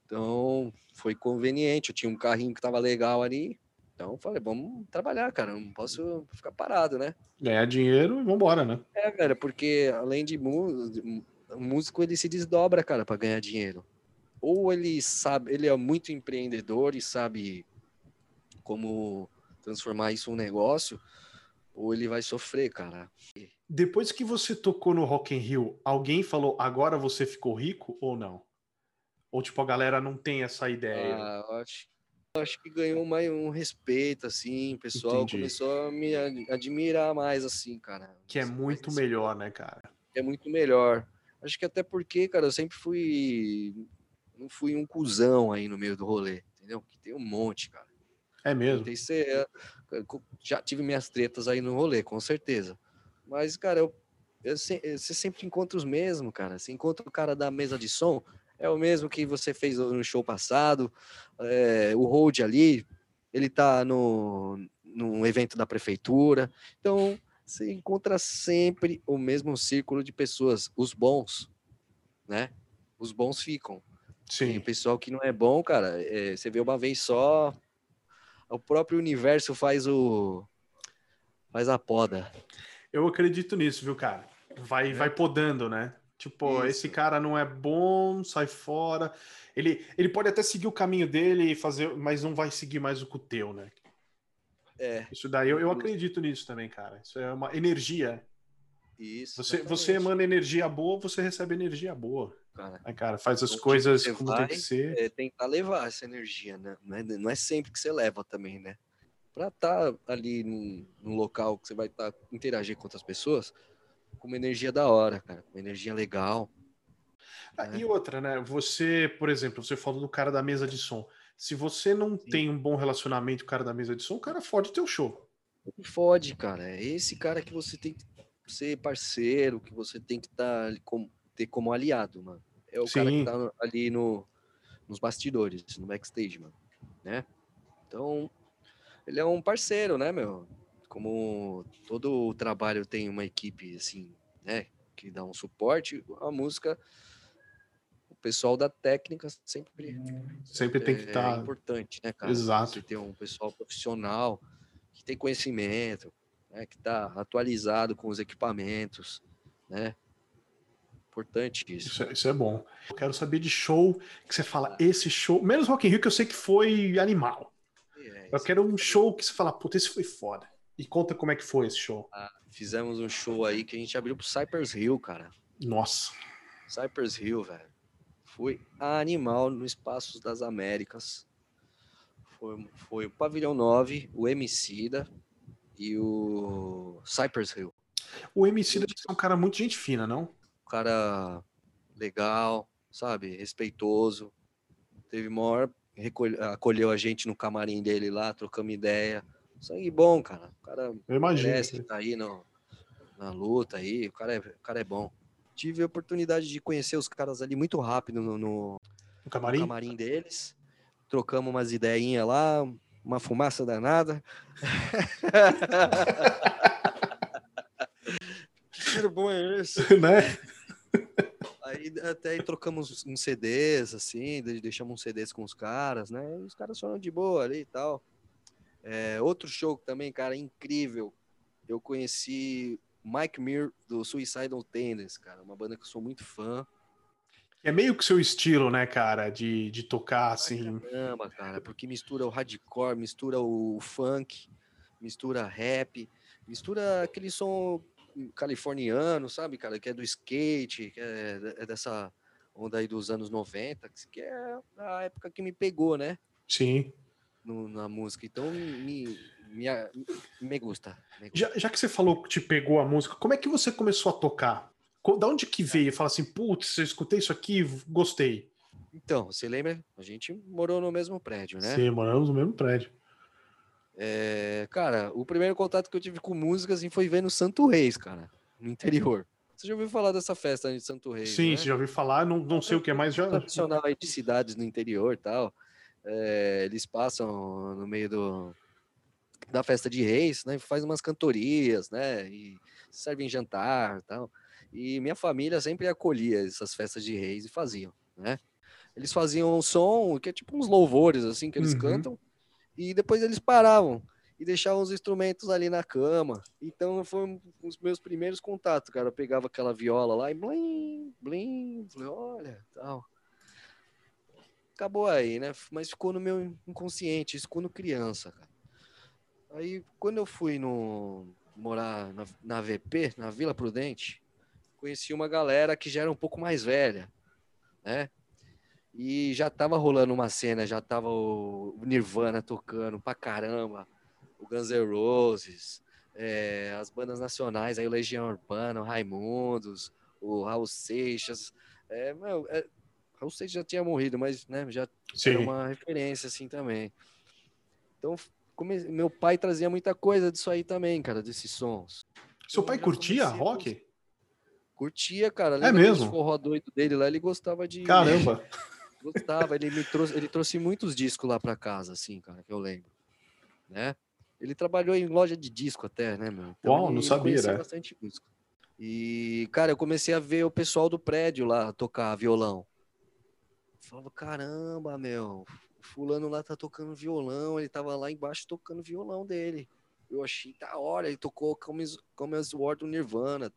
Speaker 2: Então, foi conveniente. Eu tinha um carrinho que tava legal ali. Então, eu falei, vamos trabalhar, cara. Não posso ficar parado, né?
Speaker 1: Ganhar dinheiro e vambora, né?
Speaker 2: É, velho, porque além de mu- de- o músico, ele se desdobra, cara, pra ganhar dinheiro. Ou ele sabe, ele é muito empreendedor e sabe como transformar isso em um negócio, ou ele vai sofrer, cara.
Speaker 1: Depois que você tocou no Rock in Rio, alguém falou agora você ficou rico ou não? Ou tipo a galera não tem essa ideia?
Speaker 2: Ah, eu acho, acho que ganhou mais um respeito assim, o pessoal
Speaker 1: Entendi.
Speaker 2: começou a me ad- admirar mais assim, cara.
Speaker 1: Que é
Speaker 2: Mais
Speaker 1: muito melhor, né, cara?
Speaker 2: é muito melhor. Acho que até porque, cara, eu sempre fui. Não fui um cuzão aí no meio do rolê, entendeu? Que tem um monte, cara.
Speaker 1: É mesmo.
Speaker 2: Tentei ser, é, co- já tive minhas tretas aí no rolê, com certeza. Mas, cara, eu, eu eh, você sempre encontra os mesmos, cara. Você encontra o cara da mesa de som, é o mesmo que você fez no show passado. é, o Hold ali, ele tá no, num evento da prefeitura. Então, você encontra sempre o mesmo círculo de pessoas, os bons, né? Os bons ficam. E
Speaker 1: Sim.
Speaker 2: o pessoal que não é bom, cara, é, você vê uma vez só, o próprio universo faz o faz a poda.
Speaker 1: Eu acredito nisso, viu, cara? Vai, vai podando, né? Tipo,
Speaker 2: Isso.
Speaker 1: esse cara não é bom, sai fora. Ele, ele pode até seguir o caminho dele e fazer, mas não vai seguir mais o que o teu, né?
Speaker 2: É,
Speaker 1: Isso daí eu, eu acredito nisso também, cara. Isso é uma energia.
Speaker 2: isso.
Speaker 1: Você, você emana energia boa, você recebe energia boa.
Speaker 2: cara.
Speaker 1: Né, cara? Faz as
Speaker 2: Onde
Speaker 1: coisas
Speaker 2: você
Speaker 1: como
Speaker 2: vai,
Speaker 1: tem que ser.
Speaker 2: É tentar levar essa energia, né? Não é, não é sempre que você leva também, né? Pra estar ali num, num local que você vai estar interagir com outras pessoas com uma energia da hora, cara, com uma energia legal.
Speaker 1: Ah,
Speaker 2: né?
Speaker 1: E outra, né? Você, por exemplo, você falou do cara da mesa de som. Se você não tem um bom relacionamento com o cara da mesa de som, o cara fode o teu show.
Speaker 2: Fode, cara. É esse cara que você tem que ser parceiro, que você tem que tá ter como aliado, mano. É o cara
Speaker 1: Sim.
Speaker 2: que tá ali no, nos bastidores, no backstage, mano. Né? Então, ele é um parceiro, né, meu? Como todo o trabalho tem uma equipe, assim, né? Que dá um suporte, a música, o pessoal da técnica sempre
Speaker 1: Sempre tem que
Speaker 2: é
Speaker 1: estar.
Speaker 2: importante, né, cara?
Speaker 1: Exato.
Speaker 2: Você ter um pessoal profissional que tem conhecimento, né, que está atualizado com os equipamentos, né? Importante isso.
Speaker 1: Isso, é- isso é bom. Eu quero saber de show que você fala, esse show. Menos Rock in Rio, que eu sei que foi animal.
Speaker 2: É,
Speaker 1: Eu quero um show que você fala, puta, esse foi foda. E conta como é que foi esse show.
Speaker 2: Fizemos um show aí que a gente abriu pro Cypress Hill, cara.
Speaker 1: Nossa.
Speaker 2: Cypress Hill, velho. Foi animal no Espaços das Américas. Foi, foi o Pavilhão 9, o Emicida e o Cypress Hill.
Speaker 1: O deve ser um cara muito gente fina, não?
Speaker 2: um cara legal, sabe? Respeitoso. Teve maior. acolheu a gente no camarim dele lá, trocamos ideia. Sangue bom, cara. O cara
Speaker 1: Eu imagino.
Speaker 2: merece estar aí no, na luta aí. O cara, é, o cara é bom. Tive a oportunidade de conhecer os caras ali muito rápido no, no-
Speaker 1: No
Speaker 2: no
Speaker 1: camarim?
Speaker 2: camarim deles. Trocamos umas ideinhas lá, uma fumaça danada. que cheiro bom é esse?
Speaker 1: né?
Speaker 2: Aí até aí trocamos uns CDs, assim, de- deixamos uns CDs com os caras, né? E os caras foram de boa ali e tal. É, outro show também, cara, incrível. Eu conheci Mike Muir do Suicidal Tendencies, cara, uma banda que eu sou muito fã.
Speaker 1: É meio que seu estilo, né, cara? De, de tocar assim.
Speaker 2: Caramba, cara, porque mistura o hardcore, mistura o funk, mistura rap, mistura aquele som californiano, sabe, cara, que é do skate, que é, é dessa onda aí dos anos 90, que é a época que me pegou, né,
Speaker 1: Sim.
Speaker 2: No- na música. Então, me, me, me gusta. me gusta.
Speaker 1: Já, já que você falou que te pegou a música, como é que você começou a tocar? Da onde que veio? Fala assim, putz, eu escutei isso aqui, gostei.
Speaker 2: Então, você lembra? A gente morou no mesmo prédio, né?
Speaker 1: Sim, moramos no mesmo prédio.
Speaker 2: É, cara, o primeiro contato que eu tive com música assim, foi vendo Santo Reis, cara, no interior. Você já ouviu falar dessa festa de Santo Reis?
Speaker 1: Sim,
Speaker 2: né?
Speaker 1: você já ouviu falar, não, não sei o que mais, já.
Speaker 2: tradicional aí de cidades no interior e tal. É, eles passam no meio do, da festa de reis, né? Faz umas cantorias, né? E servem jantar e tal. E minha família sempre acolhia essas festas de reis e faziam, né? Eles faziam um som que é tipo uns louvores, assim, que eles
Speaker 1: Uhum.
Speaker 2: cantam. E depois eles paravam e deixavam os instrumentos ali na cama. Então foi um- os meus primeiros contatos, cara. Eu pegava aquela viola lá e blim, blim, falei, olha, tal. Acabou aí, né? Mas ficou no meu inconsciente, isso quando criança, cara. Aí, quando eu fui no, morar na, na VP, na Vila Prudente, conheci uma galera que já era um pouco mais velha, né? E já tava rolando uma cena, já tava o Nirvana tocando pra caramba, o Guns N' Roses, é, as bandas nacionais, aí o Legião Urbana, o Raimundos, o Raul Seixas. É, meu, é, Raul Seixas já tinha morrido, mas né, já Sim. era uma referência assim também. Então, come... meu pai trazia muita coisa disso aí também, cara, desses sons.
Speaker 1: Seu pai curtia rock?
Speaker 2: Curtia, cara.
Speaker 1: É Lembra é mesmo? O
Speaker 2: forró doido dele lá, ele gostava de.
Speaker 1: Caramba!
Speaker 2: gostava, ele me trouxe, ele trouxe muitos discos lá para casa, assim, cara, que eu lembro, né? Ele trabalhou em loja de disco até, né, meu?
Speaker 1: Então, Uau, não sabia, né?
Speaker 2: bastante música. E, cara, eu comecei a ver o pessoal do prédio lá tocar violão. Falava, caramba, meu, fulano lá tá tocando violão, ele tava lá embaixo tocando violão dele. Eu achei da hora, ele tocou como as Word do Nirvana.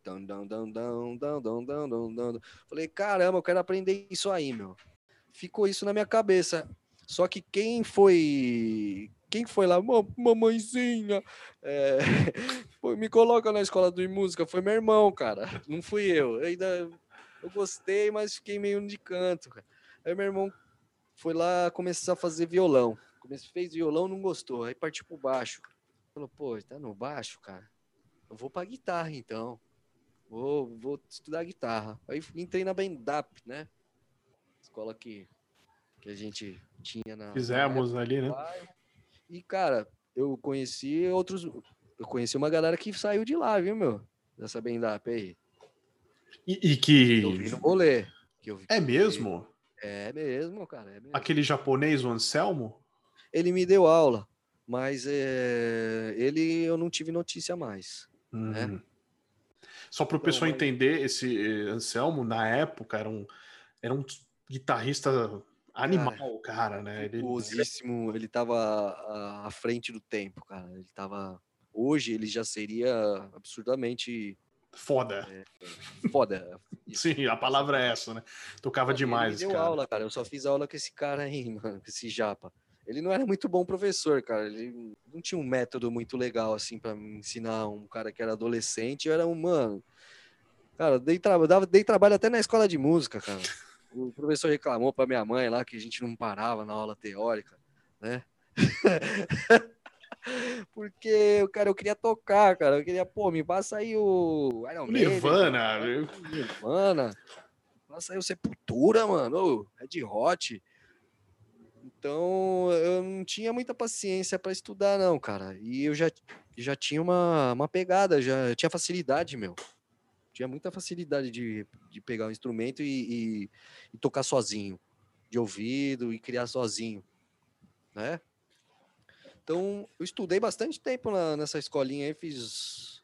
Speaker 2: Falei, caramba, eu quero aprender isso aí, meu. Ficou isso na minha cabeça. Só que quem foi quem foi lá? Mamãezinha, é, me coloca na escola de música. Foi meu irmão, cara. Não fui eu. eu ainda eu gostei, mas fiquei meio de canto. Cara. Aí meu irmão foi lá começar a fazer violão. Comecei, fez violão, não gostou. Aí partiu pro baixo. Falou, pô, tá no baixo, cara. Eu vou pra guitarra, então. Vou, vou estudar guitarra. Aí entrei na Bendap, né? Escola que, que a gente tinha na.
Speaker 1: Fizemos na ali, né?
Speaker 2: E, cara, eu conheci outros. Eu conheci uma galera que saiu de lá, viu, meu? Dessa Bendap aí.
Speaker 1: E, e que.
Speaker 2: Eu vi no rolê. Que
Speaker 1: vi, é mesmo?
Speaker 2: É mesmo, cara. É mesmo.
Speaker 1: Aquele japonês, o Anselmo?
Speaker 2: Ele me deu aula, mas é, ele eu não tive notícia mais. Né? Uhum. Né?
Speaker 1: Só para o então, pessoal mas... entender, esse eh, Anselmo, na época, era um, era um guitarrista animal, cara, cara né?
Speaker 2: Ele, ele, tava à, à frente do tempo, cara. Ele tava. Hoje ele já seria absurdamente
Speaker 1: Foda.
Speaker 2: É, foda.
Speaker 1: Sim, a palavra é essa, né? Tocava demais.
Speaker 2: Ele deu cara. aula, cara. Eu só fiz aula com esse cara aí, mano, com esse japa. Ele não era muito bom professor, cara. Ele não tinha um método muito legal, assim, para ensinar um cara que era adolescente. Eu era um, mano. Cara, dei, tra... dei trabalho até na escola de música, cara. O professor reclamou para minha mãe lá que a gente não parava na aula teórica, né? Porque, cara, eu queria tocar, cara. Eu queria, pô, me passa aí o
Speaker 1: Iron Nirvana.
Speaker 2: Nirvana. Passa aí o Sepultura, mano. Red Hot. Então, eu não tinha muita paciência para estudar, não, cara. E eu já, já tinha uma, uma pegada, já tinha facilidade, meu. Tinha muita facilidade de, de pegar o um instrumento e, e, e tocar sozinho, de ouvido e criar sozinho, né? Então, eu estudei bastante tempo na, nessa escolinha aí, fiz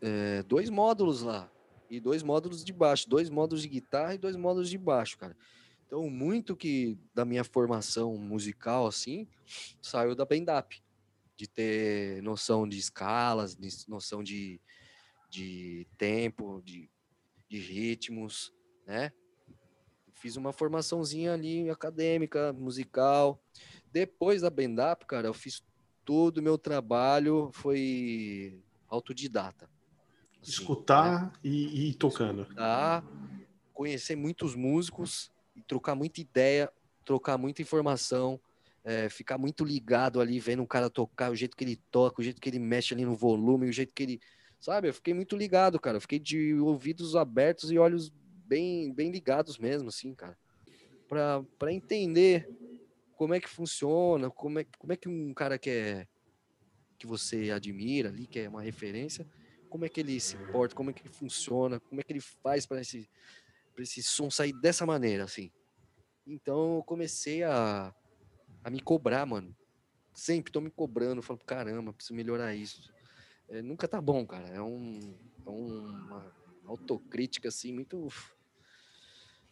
Speaker 2: é, dois módulos lá. E dois módulos de baixo, dois módulos de guitarra e dois módulos de baixo, cara. Então, muito que da minha formação musical, assim, saiu da Bendap. De ter noção de escalas, de noção de, de tempo, de, de ritmos, né? Fiz uma formaçãozinha ali acadêmica, musical. Depois da Bendap, cara, eu fiz todo o meu trabalho, foi autodidata.
Speaker 1: Assim, Escutar né? e, e ir tocando.
Speaker 2: Escutar, conhecer muitos músicos, trocar muita ideia, trocar muita informação, é, ficar muito ligado ali, vendo o cara tocar, o jeito que ele toca, o jeito que ele mexe ali no volume, o jeito que ele. Sabe? Eu fiquei muito ligado, cara. Eu fiquei de ouvidos abertos e olhos bem, bem ligados mesmo, assim, cara. Pra, pra entender como é que funciona, como é, como é que um cara que é que você admira ali, que é uma referência, como é que ele se porta, como é que ele funciona, como é que ele faz para esse, esse som sair dessa maneira, assim. Então eu comecei a, a me cobrar, mano. Sempre tô me cobrando, falo, caramba, preciso melhorar isso. É, nunca tá bom, cara. É, um, é uma autocrítica, assim, muito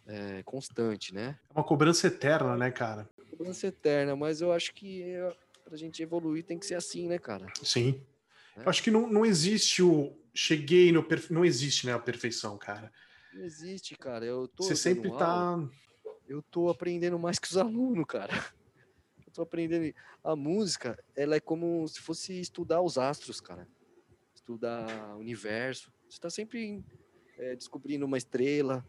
Speaker 2: é, constante, né?
Speaker 1: É uma cobrança eterna, né, cara?
Speaker 2: Cobrança eterna, mas eu acho que é, pra gente evoluir tem que ser assim, né, cara?
Speaker 1: Sim. É. Eu acho que não, não existe o cheguei no perfe... não existe, né, a perfeição, cara.
Speaker 2: Não existe, cara. Eu tô
Speaker 1: Você sempre tá aula,
Speaker 2: eu tô aprendendo mais que os alunos, cara. Eu tô aprendendo a música, ela é como se fosse estudar os astros, cara. estudar universo. Você está sempre é, descobrindo uma estrela,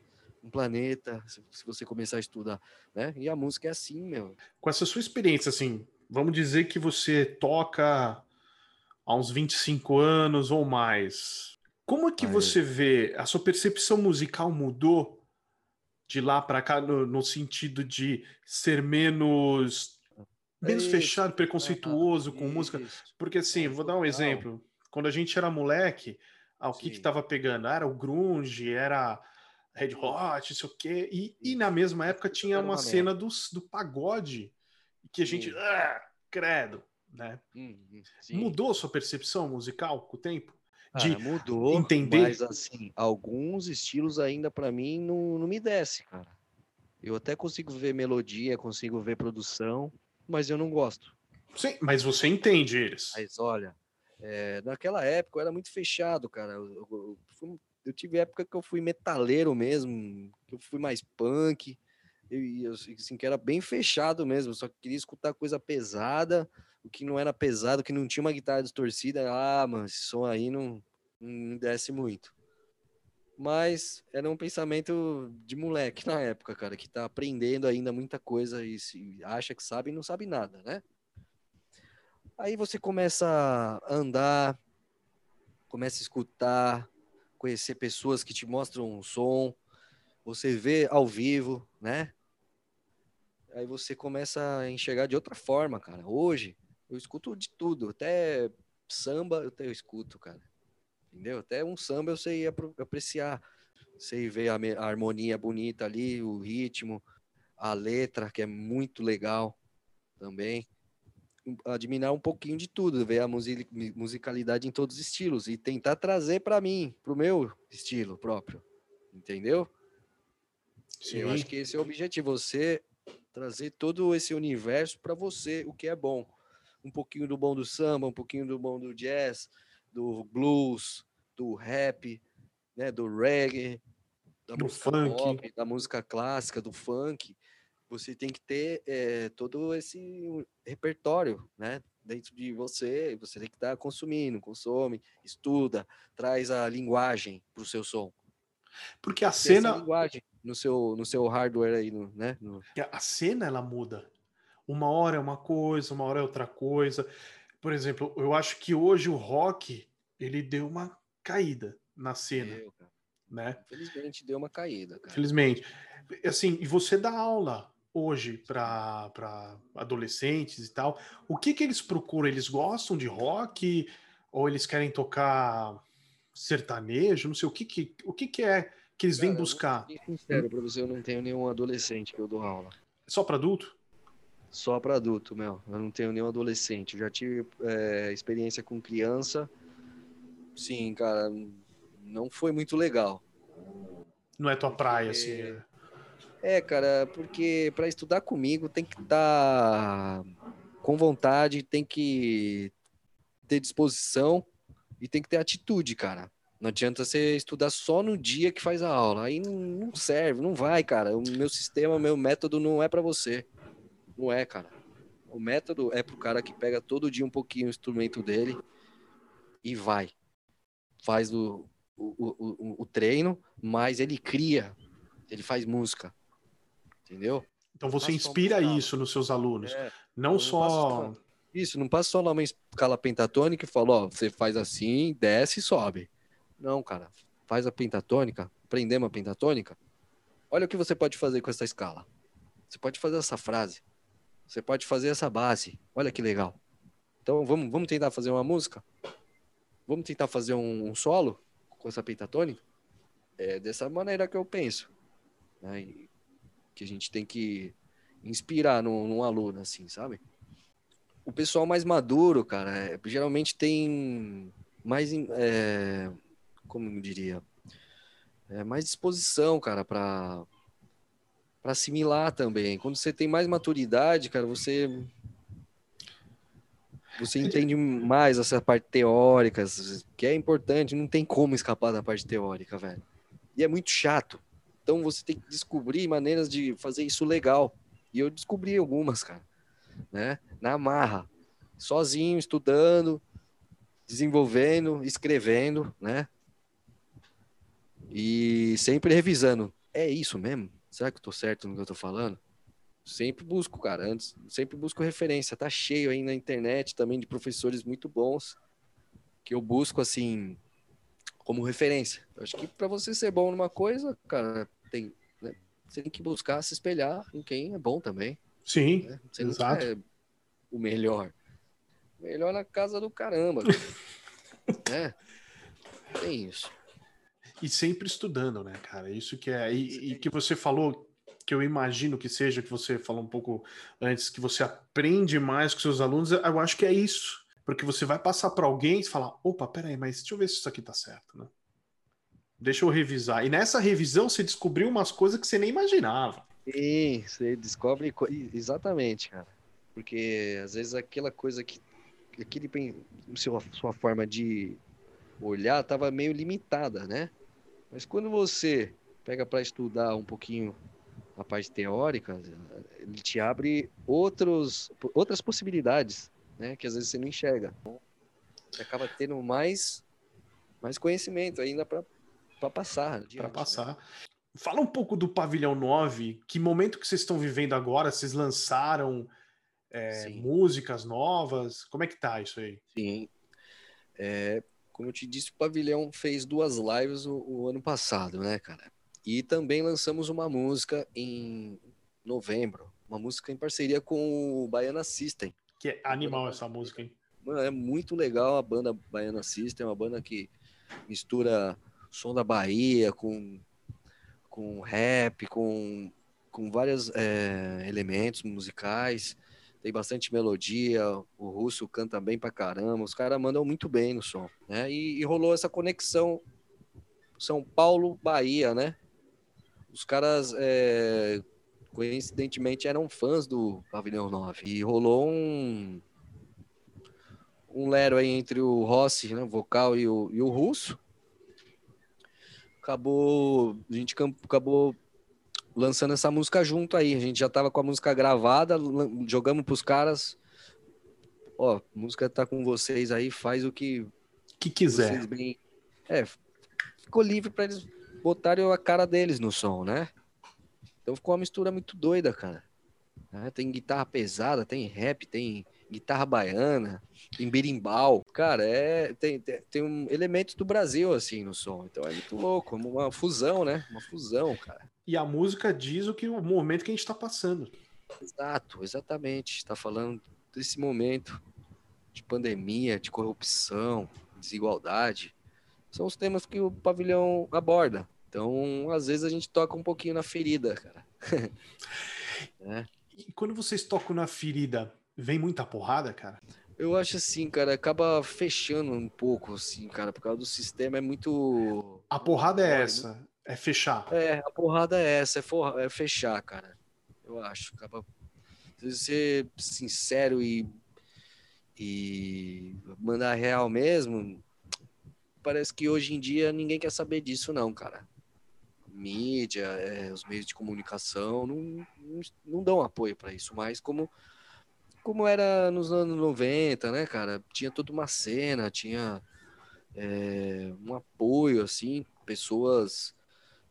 Speaker 2: um planeta, se, você começar a estudar, né? E a música é assim, meu.
Speaker 1: Com essa sua experiência, assim, vamos dizer que você toca há uns 25 anos ou mais. Como é que Aí. você vê a sua percepção musical mudou de lá para cá no, no, sentido de ser menos menos é fechado, preconceituoso com música? Porque assim, vou dar um exemplo. Quando a gente era moleque, ah, o que estava pegando? Era o grunge, era Red Hot, não sei o quê. E, e na mesma época tinha uma cena do, do pagode que a gente. Ah, credo, né? Hum, hum, Mudou sua percepção musical com o tempo?
Speaker 2: De ah, mudou, entender. Mas assim, alguns estilos ainda para mim não, não me desce, cara. Eu até consigo ver melodia, consigo ver produção, mas eu não gosto.
Speaker 1: Sim, mas você entende eles.
Speaker 2: Mas olha, é, naquela época eu era muito fechado, cara. Eu, eu, eu, eu, tive época que eu fui metaleiro mesmo, que eu fui mais punk, e eu, assim, que era bem fechado mesmo, só queria escutar coisa pesada, o que não era pesado, que não tinha uma guitarra distorcida, ah, mano, esse som aí não, não desce muito. Mas era um pensamento de moleque na época, cara, que tá aprendendo ainda muita coisa e se acha que sabe e não sabe nada, né? Aí você começa a andar, começa a escutar, conhecer pessoas que te mostram um som, você vê ao vivo, né? Aí você começa a enxergar de outra forma, cara. Hoje eu escuto de tudo, até samba eu, até eu escuto, cara. Entendeu? Até um samba eu sei apreciar. Sei ver a, a harmonia bonita ali, o ritmo, a letra, que é muito legal também admirar um pouquinho de tudo, ver a musicalidade em todos os estilos e tentar trazer para mim, para o meu estilo próprio, entendeu? Sim. Eu acho que esse é o objetivo, você trazer todo esse universo para você, o que é bom. Um pouquinho do bom do samba, um pouquinho do bom do jazz, do blues, do rap, né, do reggae, da do música funk. pop, da música clássica, do funk você tem que ter é, todo esse repertório, né? Dentro de você, você tem que estar tá consumindo, consome, estuda, traz a linguagem para o seu som.
Speaker 1: Porque a cena.
Speaker 2: linguagem no seu, no seu hardware aí, né?
Speaker 1: No... A cena ela muda. Uma hora é uma coisa, uma hora é outra coisa. Por exemplo, eu acho que hoje o rock ele deu uma caída na cena. Deu, né?
Speaker 2: Infelizmente deu uma caída. Cara.
Speaker 1: Infelizmente. Assim, e você dá aula hoje para adolescentes e tal, o que que eles procuram? Eles gostam de rock ou eles querem tocar sertanejo? Não sei o que que o que que é que eles Cara, vêm buscar.
Speaker 2: Sincero para você, eu não tenho nenhum adolescente que eu dou aula.
Speaker 1: Só para adulto?
Speaker 2: Só para adulto, meu. Eu não tenho nenhum adolescente. Eu já tive é, experiência com criança. Sim, cara, não foi muito legal.
Speaker 1: Não é tua praia, assim. É...
Speaker 2: É, cara, porque para estudar comigo tem que estar tá com vontade, tem que ter disposição e tem que ter atitude, cara. Não adianta você estudar só no dia que faz a aula. Aí não serve, não vai, cara. O meu sistema, o meu método não é para você. Não é, cara. O método é pro cara que pega todo dia um pouquinho o instrumento dele e vai. Faz o, o, o, o treino, mas ele cria, ele faz música entendeu?
Speaker 1: Então você inspira isso nos seus alunos, é, não, não só...
Speaker 2: Isso, não passa só lá uma escala pentatônica e fala, ó, você faz assim, desce e sobe. Não, cara, faz a pentatônica, aprender uma pentatônica, olha o que você pode fazer com essa escala. Você pode fazer essa frase, você pode fazer essa base, olha que legal. Então vamos, vamos tentar fazer uma música? Vamos tentar fazer um, um solo com essa pentatônica? É dessa maneira que eu penso. Né? Que a gente tem que inspirar num, num aluno, assim, sabe? O pessoal mais maduro, cara, é, geralmente tem mais, é, como eu diria, é, mais disposição, cara, para para assimilar também. Quando você tem mais maturidade, cara, você você entende mais essa parte teórica, que é importante, não tem como escapar da parte teórica, velho. E é muito chato. Então você tem que descobrir maneiras de fazer isso legal. E eu descobri algumas, cara, né? Na marra, sozinho, estudando, desenvolvendo, escrevendo, né? E sempre revisando. É isso mesmo? Será que eu tô certo no que eu tô falando? Sempre busco, cara, antes, sempre busco referência. Tá cheio aí na internet também de professores muito bons que eu busco assim como referência. Eu acho que para você ser bom numa coisa, cara, tem, né, você tem que buscar se espelhar em quem é bom também.
Speaker 1: Sim, né? você exato. Não é
Speaker 2: o melhor. Melhor na casa do caramba. né? Tem isso.
Speaker 1: E sempre estudando, né, cara? Isso que é. E, e que você falou que eu imagino que seja, que você falou um pouco antes, que você aprende mais com seus alunos, eu acho que é isso. Porque você vai passar para alguém e falar: opa, peraí, mas deixa eu ver se isso aqui tá certo, né? Deixa eu revisar. E nessa revisão você descobriu umas coisas que você nem imaginava.
Speaker 2: Sim, você descobre. Exatamente, cara. Porque às vezes aquela coisa que. Aquele, sua, sua forma de olhar estava meio limitada, né? Mas quando você pega para estudar um pouquinho a parte teórica, ele te abre outros, outras possibilidades, né? Que às vezes você não enxerga. Você acaba tendo mais, mais conhecimento ainda para passar.
Speaker 1: Para né? passar. Né? Fala um pouco do Pavilhão 9. Que momento que vocês estão vivendo agora? Vocês lançaram é, músicas novas? Como é que tá isso aí?
Speaker 2: Sim. É, como eu te disse, o Pavilhão fez duas lives o, o ano passado, né, cara? E também lançamos uma música em novembro, uma música em parceria com o Baiana System.
Speaker 1: Que é animal essa música, hein?
Speaker 2: Mano, é muito legal a banda Baiana System, é uma banda que mistura som da Bahia com, com rap, com, com vários é, elementos musicais. Tem bastante melodia, o russo canta bem pra caramba, os caras mandam muito bem no som, né? E, e rolou essa conexão São Paulo-Bahia, né? os caras, é, coincidentemente, eram fãs do Pavilhão 9. E rolou um, um lero aí entre o Rossi, né, vocal, e o, e o Russo. Acabou, a gente acabou lançando essa música junto aí. A gente já tava com a música gravada, jogamos pros caras. Ó, a música tá com vocês aí, faz o que
Speaker 1: que quiser. Bem...
Speaker 2: É, ficou livre para eles botaram a cara deles no som, né? Então ficou uma mistura muito doida, cara. É, tem guitarra pesada, tem rap, tem guitarra baiana, tem berimbau. Cara, é, tem, tem, tem um, elementos do Brasil, assim, no som. Então é muito louco, uma fusão, né? Uma fusão, cara.
Speaker 1: E a música diz o que o momento que a gente tá passando.
Speaker 2: Exato, exatamente. Está falando desse momento de pandemia, de corrupção, desigualdade são os temas que o pavilhão aborda. Então, às vezes a gente toca um pouquinho na ferida, cara.
Speaker 1: é. E quando vocês tocam na ferida, vem muita porrada, cara?
Speaker 2: Eu acho assim, cara, acaba fechando um pouco, assim, cara, por causa do sistema é muito.
Speaker 1: A porrada é essa, é fechar.
Speaker 2: É, a porrada é essa, é, for... é fechar, cara. Eu acho. Acaba. Ser sincero e. e mandar real mesmo, parece que hoje em dia ninguém quer saber disso, não, cara. Mídia, é, os meios de comunicação não, não, não dão apoio para isso mais, como, como era nos anos 90, né, cara? Tinha toda uma cena, tinha é, um apoio, assim, pessoas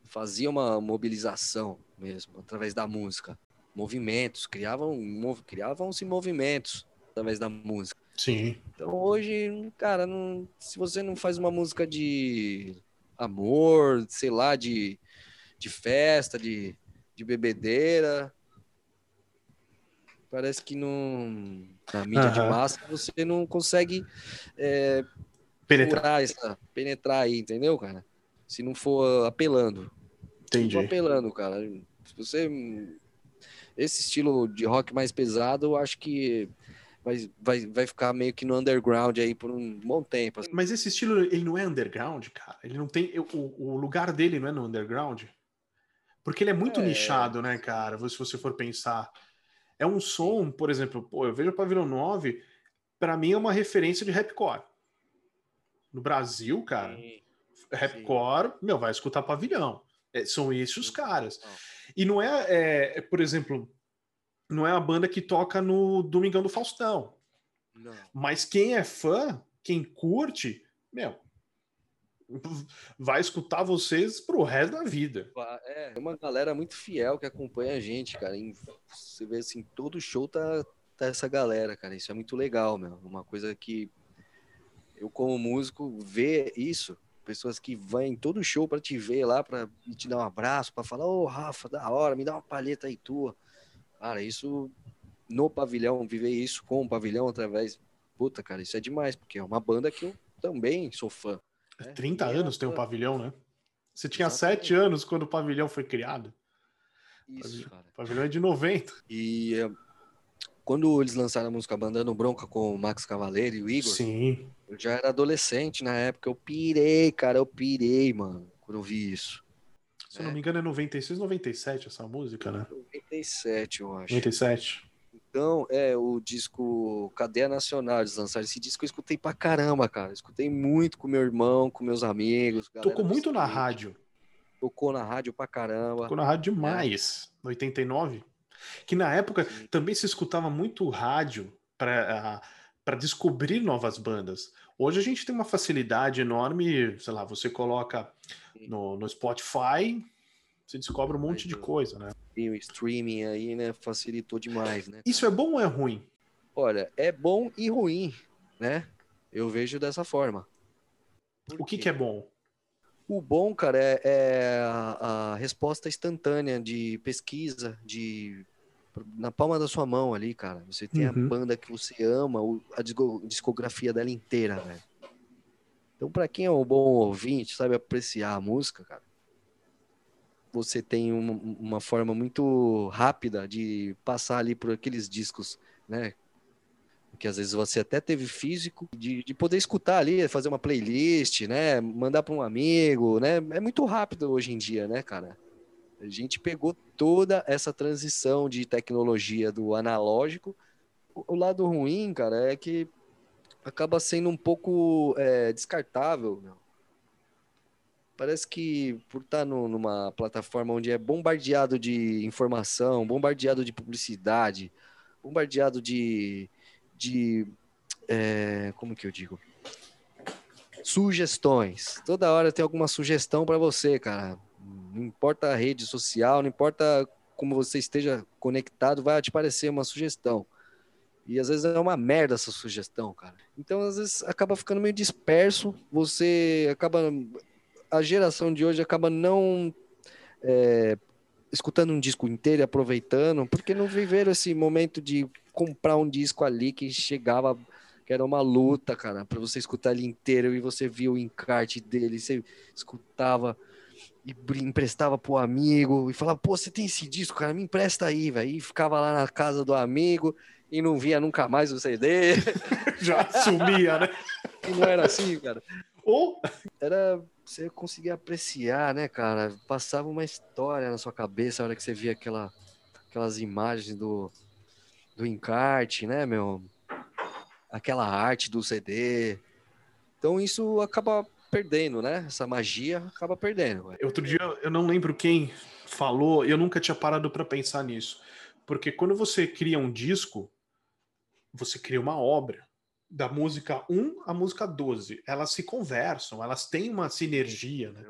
Speaker 2: faziam uma mobilização mesmo, através da música. Movimentos, criavam, criavam-se movimentos através da música.
Speaker 1: Sim.
Speaker 2: Então hoje, cara, não, se você não faz uma música de amor, sei lá, de, de festa, de, de bebedeira, parece que não, na mídia de massa você não consegue é, penetrar. Essa, penetrar aí, entendeu, cara? Se não for apelando.
Speaker 1: Entendi.
Speaker 2: Apelando, cara. Se você. Esse estilo de rock mais pesado, eu acho que vai, vai, vai ficar meio que no underground aí por um bom tempo. Assim.
Speaker 1: Mas esse estilo, ele não é underground, cara? Ele não tem. O, o lugar dele não é no underground? Porque ele é muito é... nichado, né, cara? Se você for pensar. É um som, por exemplo, pô, eu vejo o Pavilhão 9, para mim é uma referência de rapcore. No Brasil, cara, sim, rapcore, sim. meu, vai escutar Pavilhão. É, são esses os caras. E não é, é, por exemplo, não é a banda que toca no Domingão do Faustão. Não. Mas quem é fã, quem curte, meu, vai escutar vocês pro resto da vida.
Speaker 2: É, uma galera muito fiel que acompanha a gente, cara. Você vê assim, todo show tá, tá essa galera, cara. Isso é muito legal, meu. Uma coisa que eu, como músico, ver isso, pessoas que em todo show para te ver lá, para te dar um abraço, para falar, ô oh, Rafa, da hora, me dá uma palheta aí tua. Cara, isso no pavilhão, viver isso com o pavilhão através. Puta, cara, isso é demais, porque é uma banda que eu também sou fã.
Speaker 1: Né? 30 anos tem um pavilhão, né? Você tinha Exatamente. 7 anos quando o pavilhão foi criado. Isso, cara. O pavilhão é de 90.
Speaker 2: E é, quando eles lançaram a música Bandando Bronca com o Max Cavaleiro e o Igor,
Speaker 1: Sim.
Speaker 2: eu já era adolescente na época. Eu pirei, cara, eu pirei, mano, quando eu vi isso.
Speaker 1: Se eu não me engano, é 96, 97 essa música, né?
Speaker 2: 97, eu acho.
Speaker 1: 97.
Speaker 2: Então, é o disco Cadeia Nacional, eles lançaram esse disco, eu escutei pra caramba, cara. Escutei muito com meu irmão, com meus amigos.
Speaker 1: Tocou muito na rádio.
Speaker 2: Tocou na rádio pra caramba.
Speaker 1: Tocou na rádio demais. É. 89? Que na época Sim. também se escutava muito rádio para para descobrir novas bandas. Hoje a gente tem uma facilidade enorme, sei lá, você coloca no, no Spotify, você descobre um monte de coisa, né?
Speaker 2: E o streaming aí, né, facilitou demais, né?
Speaker 1: Isso é bom ou é ruim?
Speaker 2: Olha, é bom e ruim, né? Eu vejo dessa forma.
Speaker 1: Por o que, que é bom?
Speaker 2: O bom, cara, é, é a, a, resposta instantânea de pesquisa, de na palma da sua mão ali, cara. Você tem uhum. a banda que você ama, a discografia dela inteira, velho. Então, para quem é um bom ouvinte, sabe apreciar a música, cara, você tem uma, uma forma muito rápida de passar ali por aqueles discos, né? que às vezes você até teve físico, de, de poder escutar ali, fazer uma playlist, né? Mandar para um amigo, né? É muito rápido hoje em dia, né, cara? A gente pegou toda essa transição de tecnologia do analógico. O, o lado ruim, cara, é que acaba sendo um pouco é, descartável. Meu. Parece que por estar no, numa plataforma onde é bombardeado de informação, bombardeado de publicidade, bombardeado de, de é, como que eu digo? Sugestões. Toda hora tem alguma sugestão para você, cara. Não importa a rede social, não importa como você esteja conectado, vai te aparecer uma sugestão. E às vezes é uma merda essa sugestão, cara. Então, às vezes acaba ficando meio disperso, você acaba. A geração de hoje acaba não é, escutando um disco inteiro e aproveitando, porque não viveram esse momento de comprar um disco ali que chegava, que era uma luta, cara, para você escutar ele inteiro e você via o encarte dele, você escutava e emprestava pro amigo e falava, pô, você tem esse disco, cara, me empresta aí, velho. E ficava lá na casa do amigo e não via nunca mais o CD.
Speaker 1: Já sumia, né?
Speaker 2: E não era assim, cara. Ou era você conseguia apreciar, né, cara? Passava uma história na sua cabeça a hora que você via aquela, aquelas imagens do, do encarte, né, meu? Aquela arte do CD. Então isso acaba perdendo, né? Essa magia acaba perdendo.
Speaker 1: Outro dia eu não lembro quem falou, eu nunca tinha parado para pensar nisso. Porque quando você cria um disco, você cria uma obra. Da música 1 à música 12. Elas se conversam, elas têm uma sinergia, né?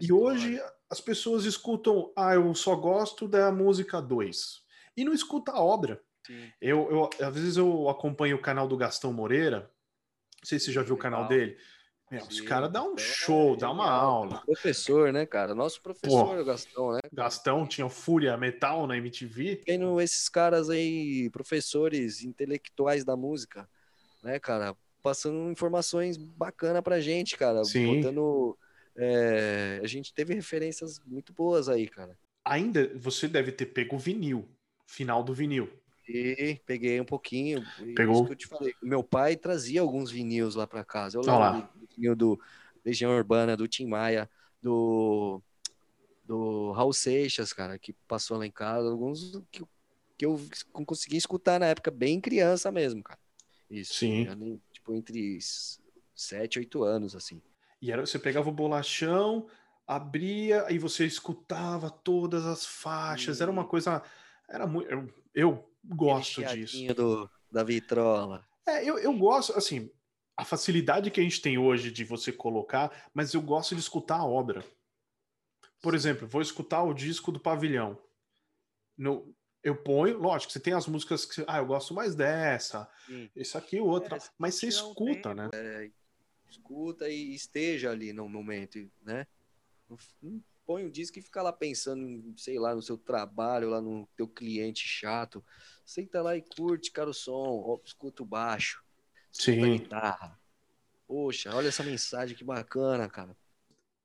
Speaker 1: E hoje as pessoas escutam, ah, eu só gosto da música 2. E não escuta a obra. Eu, eu, às vezes eu acompanho o canal do Gastão Moreira. Não sei se você já viu o canal dele. Meu, os caras dão um é show, é, dá uma aula.
Speaker 2: Professor, né, cara? Nosso professor, Pô, Gastão, né?
Speaker 1: Gastão tinha Fúria Metal na MTV.
Speaker 2: Tendo esses caras aí, professores intelectuais da música, né, cara? Passando informações bacanas pra gente, cara.
Speaker 1: Sim.
Speaker 2: Botando. É, a gente teve referências muito boas aí, cara.
Speaker 1: Ainda você deve ter pego o vinil, final do vinil.
Speaker 2: E peguei um pouquinho.
Speaker 1: Pegou?
Speaker 2: que eu te falei. Meu pai trazia alguns vinis lá para casa. Eu lembro vinil do Legião Urbana, do Tim Maia, do, do Raul Seixas, cara, que passou lá em casa, alguns que, que eu consegui escutar na época, bem criança mesmo, cara. Isso.
Speaker 1: Sim.
Speaker 2: tipo, entre 7, 8 anos, assim.
Speaker 1: E era, você pegava o bolachão, abria, e você escutava todas as faixas, era uma coisa. Era muito. Eu, eu gosto disso.
Speaker 2: Do, da vitrola.
Speaker 1: É, eu, eu gosto, assim, a facilidade que a gente tem hoje de você colocar, mas eu gosto de escutar a obra. Por exemplo, vou escutar o disco do Pavilhão. No, eu ponho, lógico, você tem as músicas que, ah, eu gosto mais dessa, Sim. isso aqui, outra, é, mas você escuta, né? É,
Speaker 2: escuta e esteja ali no momento, né? Não põe o disco e fica lá pensando, sei lá, no seu trabalho, lá no teu cliente chato. Senta lá e curte, cara, o som, escuta o baixo, escuta Sim. a guitarra. Poxa, olha essa mensagem que bacana, cara.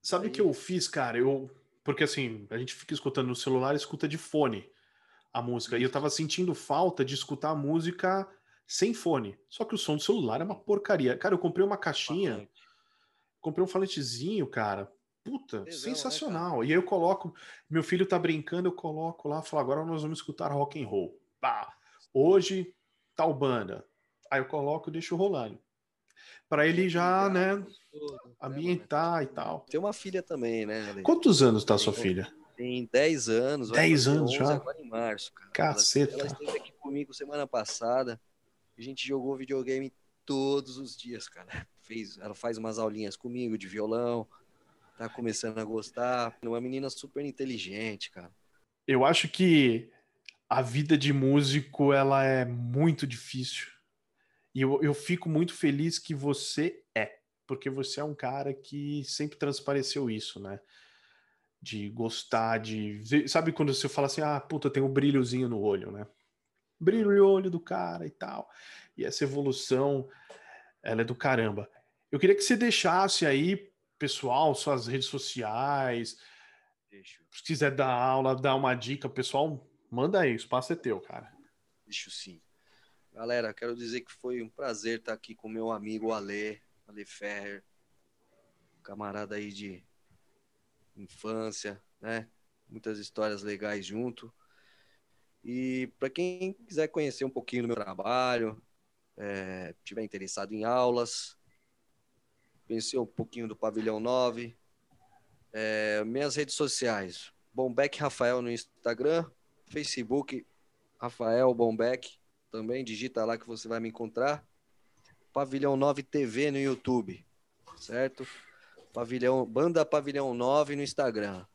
Speaker 1: Sabe o que eu fiz, cara? Eu. Porque assim, a gente fica escutando no celular, escuta de fone a música. E eu tava sentindo falta de escutar a música sem fone. Só que o som do celular é uma porcaria. Cara, eu comprei uma caixinha, comprei um falentezinho, cara. Puta, né, sensacional. Né, e aí eu coloco, meu filho tá brincando, eu coloco lá, falo, agora nós vamos escutar rock and roll. Pá. Hoje, tal banda. Aí eu coloco e deixo rolando. Para ele já, né, né ambientar e tal.
Speaker 2: Tem uma filha também, né? Ale?
Speaker 1: Quantos anos tá sua filha?
Speaker 2: Tem 10 anos.
Speaker 1: 10 anos já?
Speaker 2: Agora em março, cara.
Speaker 1: Caceta.
Speaker 2: Ela, ela esteve aqui comigo semana passada. A gente jogou videogame todos os dias, cara. Fez, ela faz umas aulinhas comigo de violão. Tá começando a gostar. Uma menina super inteligente, cara.
Speaker 1: Eu acho que a vida de músico ela é muito difícil. E eu, eu fico muito feliz que você é, porque você é um cara que sempre transpareceu isso, né? De gostar, de. Sabe quando você fala assim, ah, puta, tem um brilhozinho no olho, né? Brilho no olho do cara e tal. E essa evolução, ela é do caramba. Eu queria que você deixasse aí, pessoal, suas redes sociais. Deixa. Se quiser dar aula, dar uma dica, pessoal, manda aí, o espaço é teu, cara.
Speaker 2: Deixa sim. Galera, quero dizer que foi um prazer estar aqui com meu amigo Ale, Ale Ferrer, camarada aí de infância, né? Muitas histórias legais junto. E para quem quiser conhecer um pouquinho do meu trabalho, é, tiver interessado em aulas, conhecer um pouquinho do Pavilhão 9, é, minhas redes sociais, Bombeck Rafael no Instagram, Facebook Rafael Bombeck, também, digita lá que você vai me encontrar. Pavilhão 9 TV no YouTube, certo? Pavilhão, Banda Pavilhão 9 no Instagram.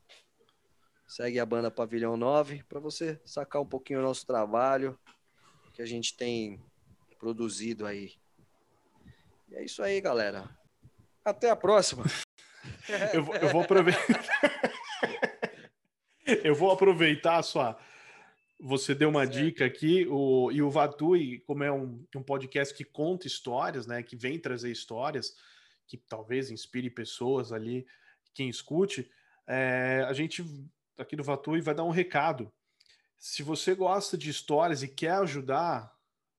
Speaker 2: Segue a banda Pavilhão 9 para você sacar um pouquinho o nosso trabalho que a gente tem produzido aí. E é isso aí, galera. Até a próxima.
Speaker 1: eu, vou, eu vou aproveitar. eu vou aproveitar a sua você deu uma certo. dica aqui, o, e o Vatui, como é um, um podcast que conta histórias, né, que vem trazer histórias, que talvez inspire pessoas ali, quem escute, é, a gente aqui do Vatui vai dar um recado. Se você gosta de histórias e quer ajudar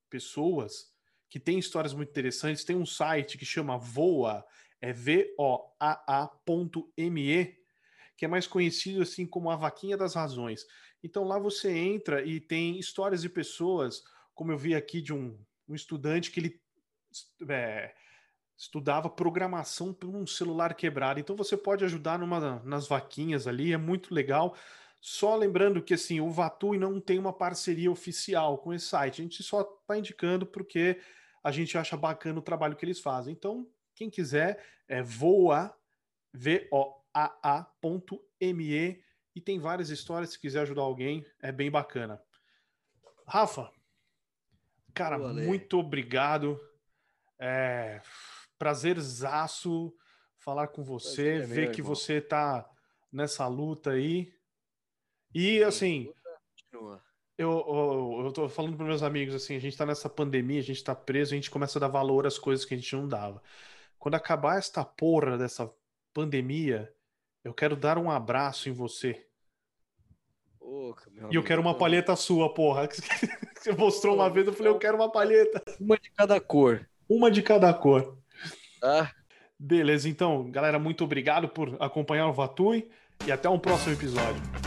Speaker 1: pessoas que têm histórias muito interessantes, tem um site que chama Voa, é V-O-A-A.me, que é mais conhecido assim como a Vaquinha das Razões. Então lá você entra e tem histórias de pessoas, como eu vi aqui de um, um estudante que ele é, estudava programação por um celular quebrado. Então você pode ajudar numa, nas vaquinhas ali, é muito legal. Só lembrando que assim, o Vatui não tem uma parceria oficial com esse site. A gente só está indicando porque a gente acha bacana o trabalho que eles fazem. Então, quem quiser, é voa, V-O-A-A.me e tem várias histórias. Se quiser ajudar alguém, é bem bacana. Rafa, cara, muito obrigado. É, prazerzaço falar com você, é ver que irmão. você tá nessa luta aí. E assim, eu, eu, eu tô falando para meus amigos assim, a gente tá nessa pandemia, a gente tá preso, a gente começa a dar valor às coisas que a gente não dava. Quando acabar esta porra dessa pandemia, eu quero dar um abraço em você e eu quero uma palheta sua, porra. Você mostrou uma vez, eu falei, eu quero uma palheta.
Speaker 2: Uma de cada cor.
Speaker 1: Uma de cada cor.
Speaker 2: Tá.
Speaker 1: Beleza, então, galera, muito obrigado por acompanhar o Vatui e até um próximo episódio.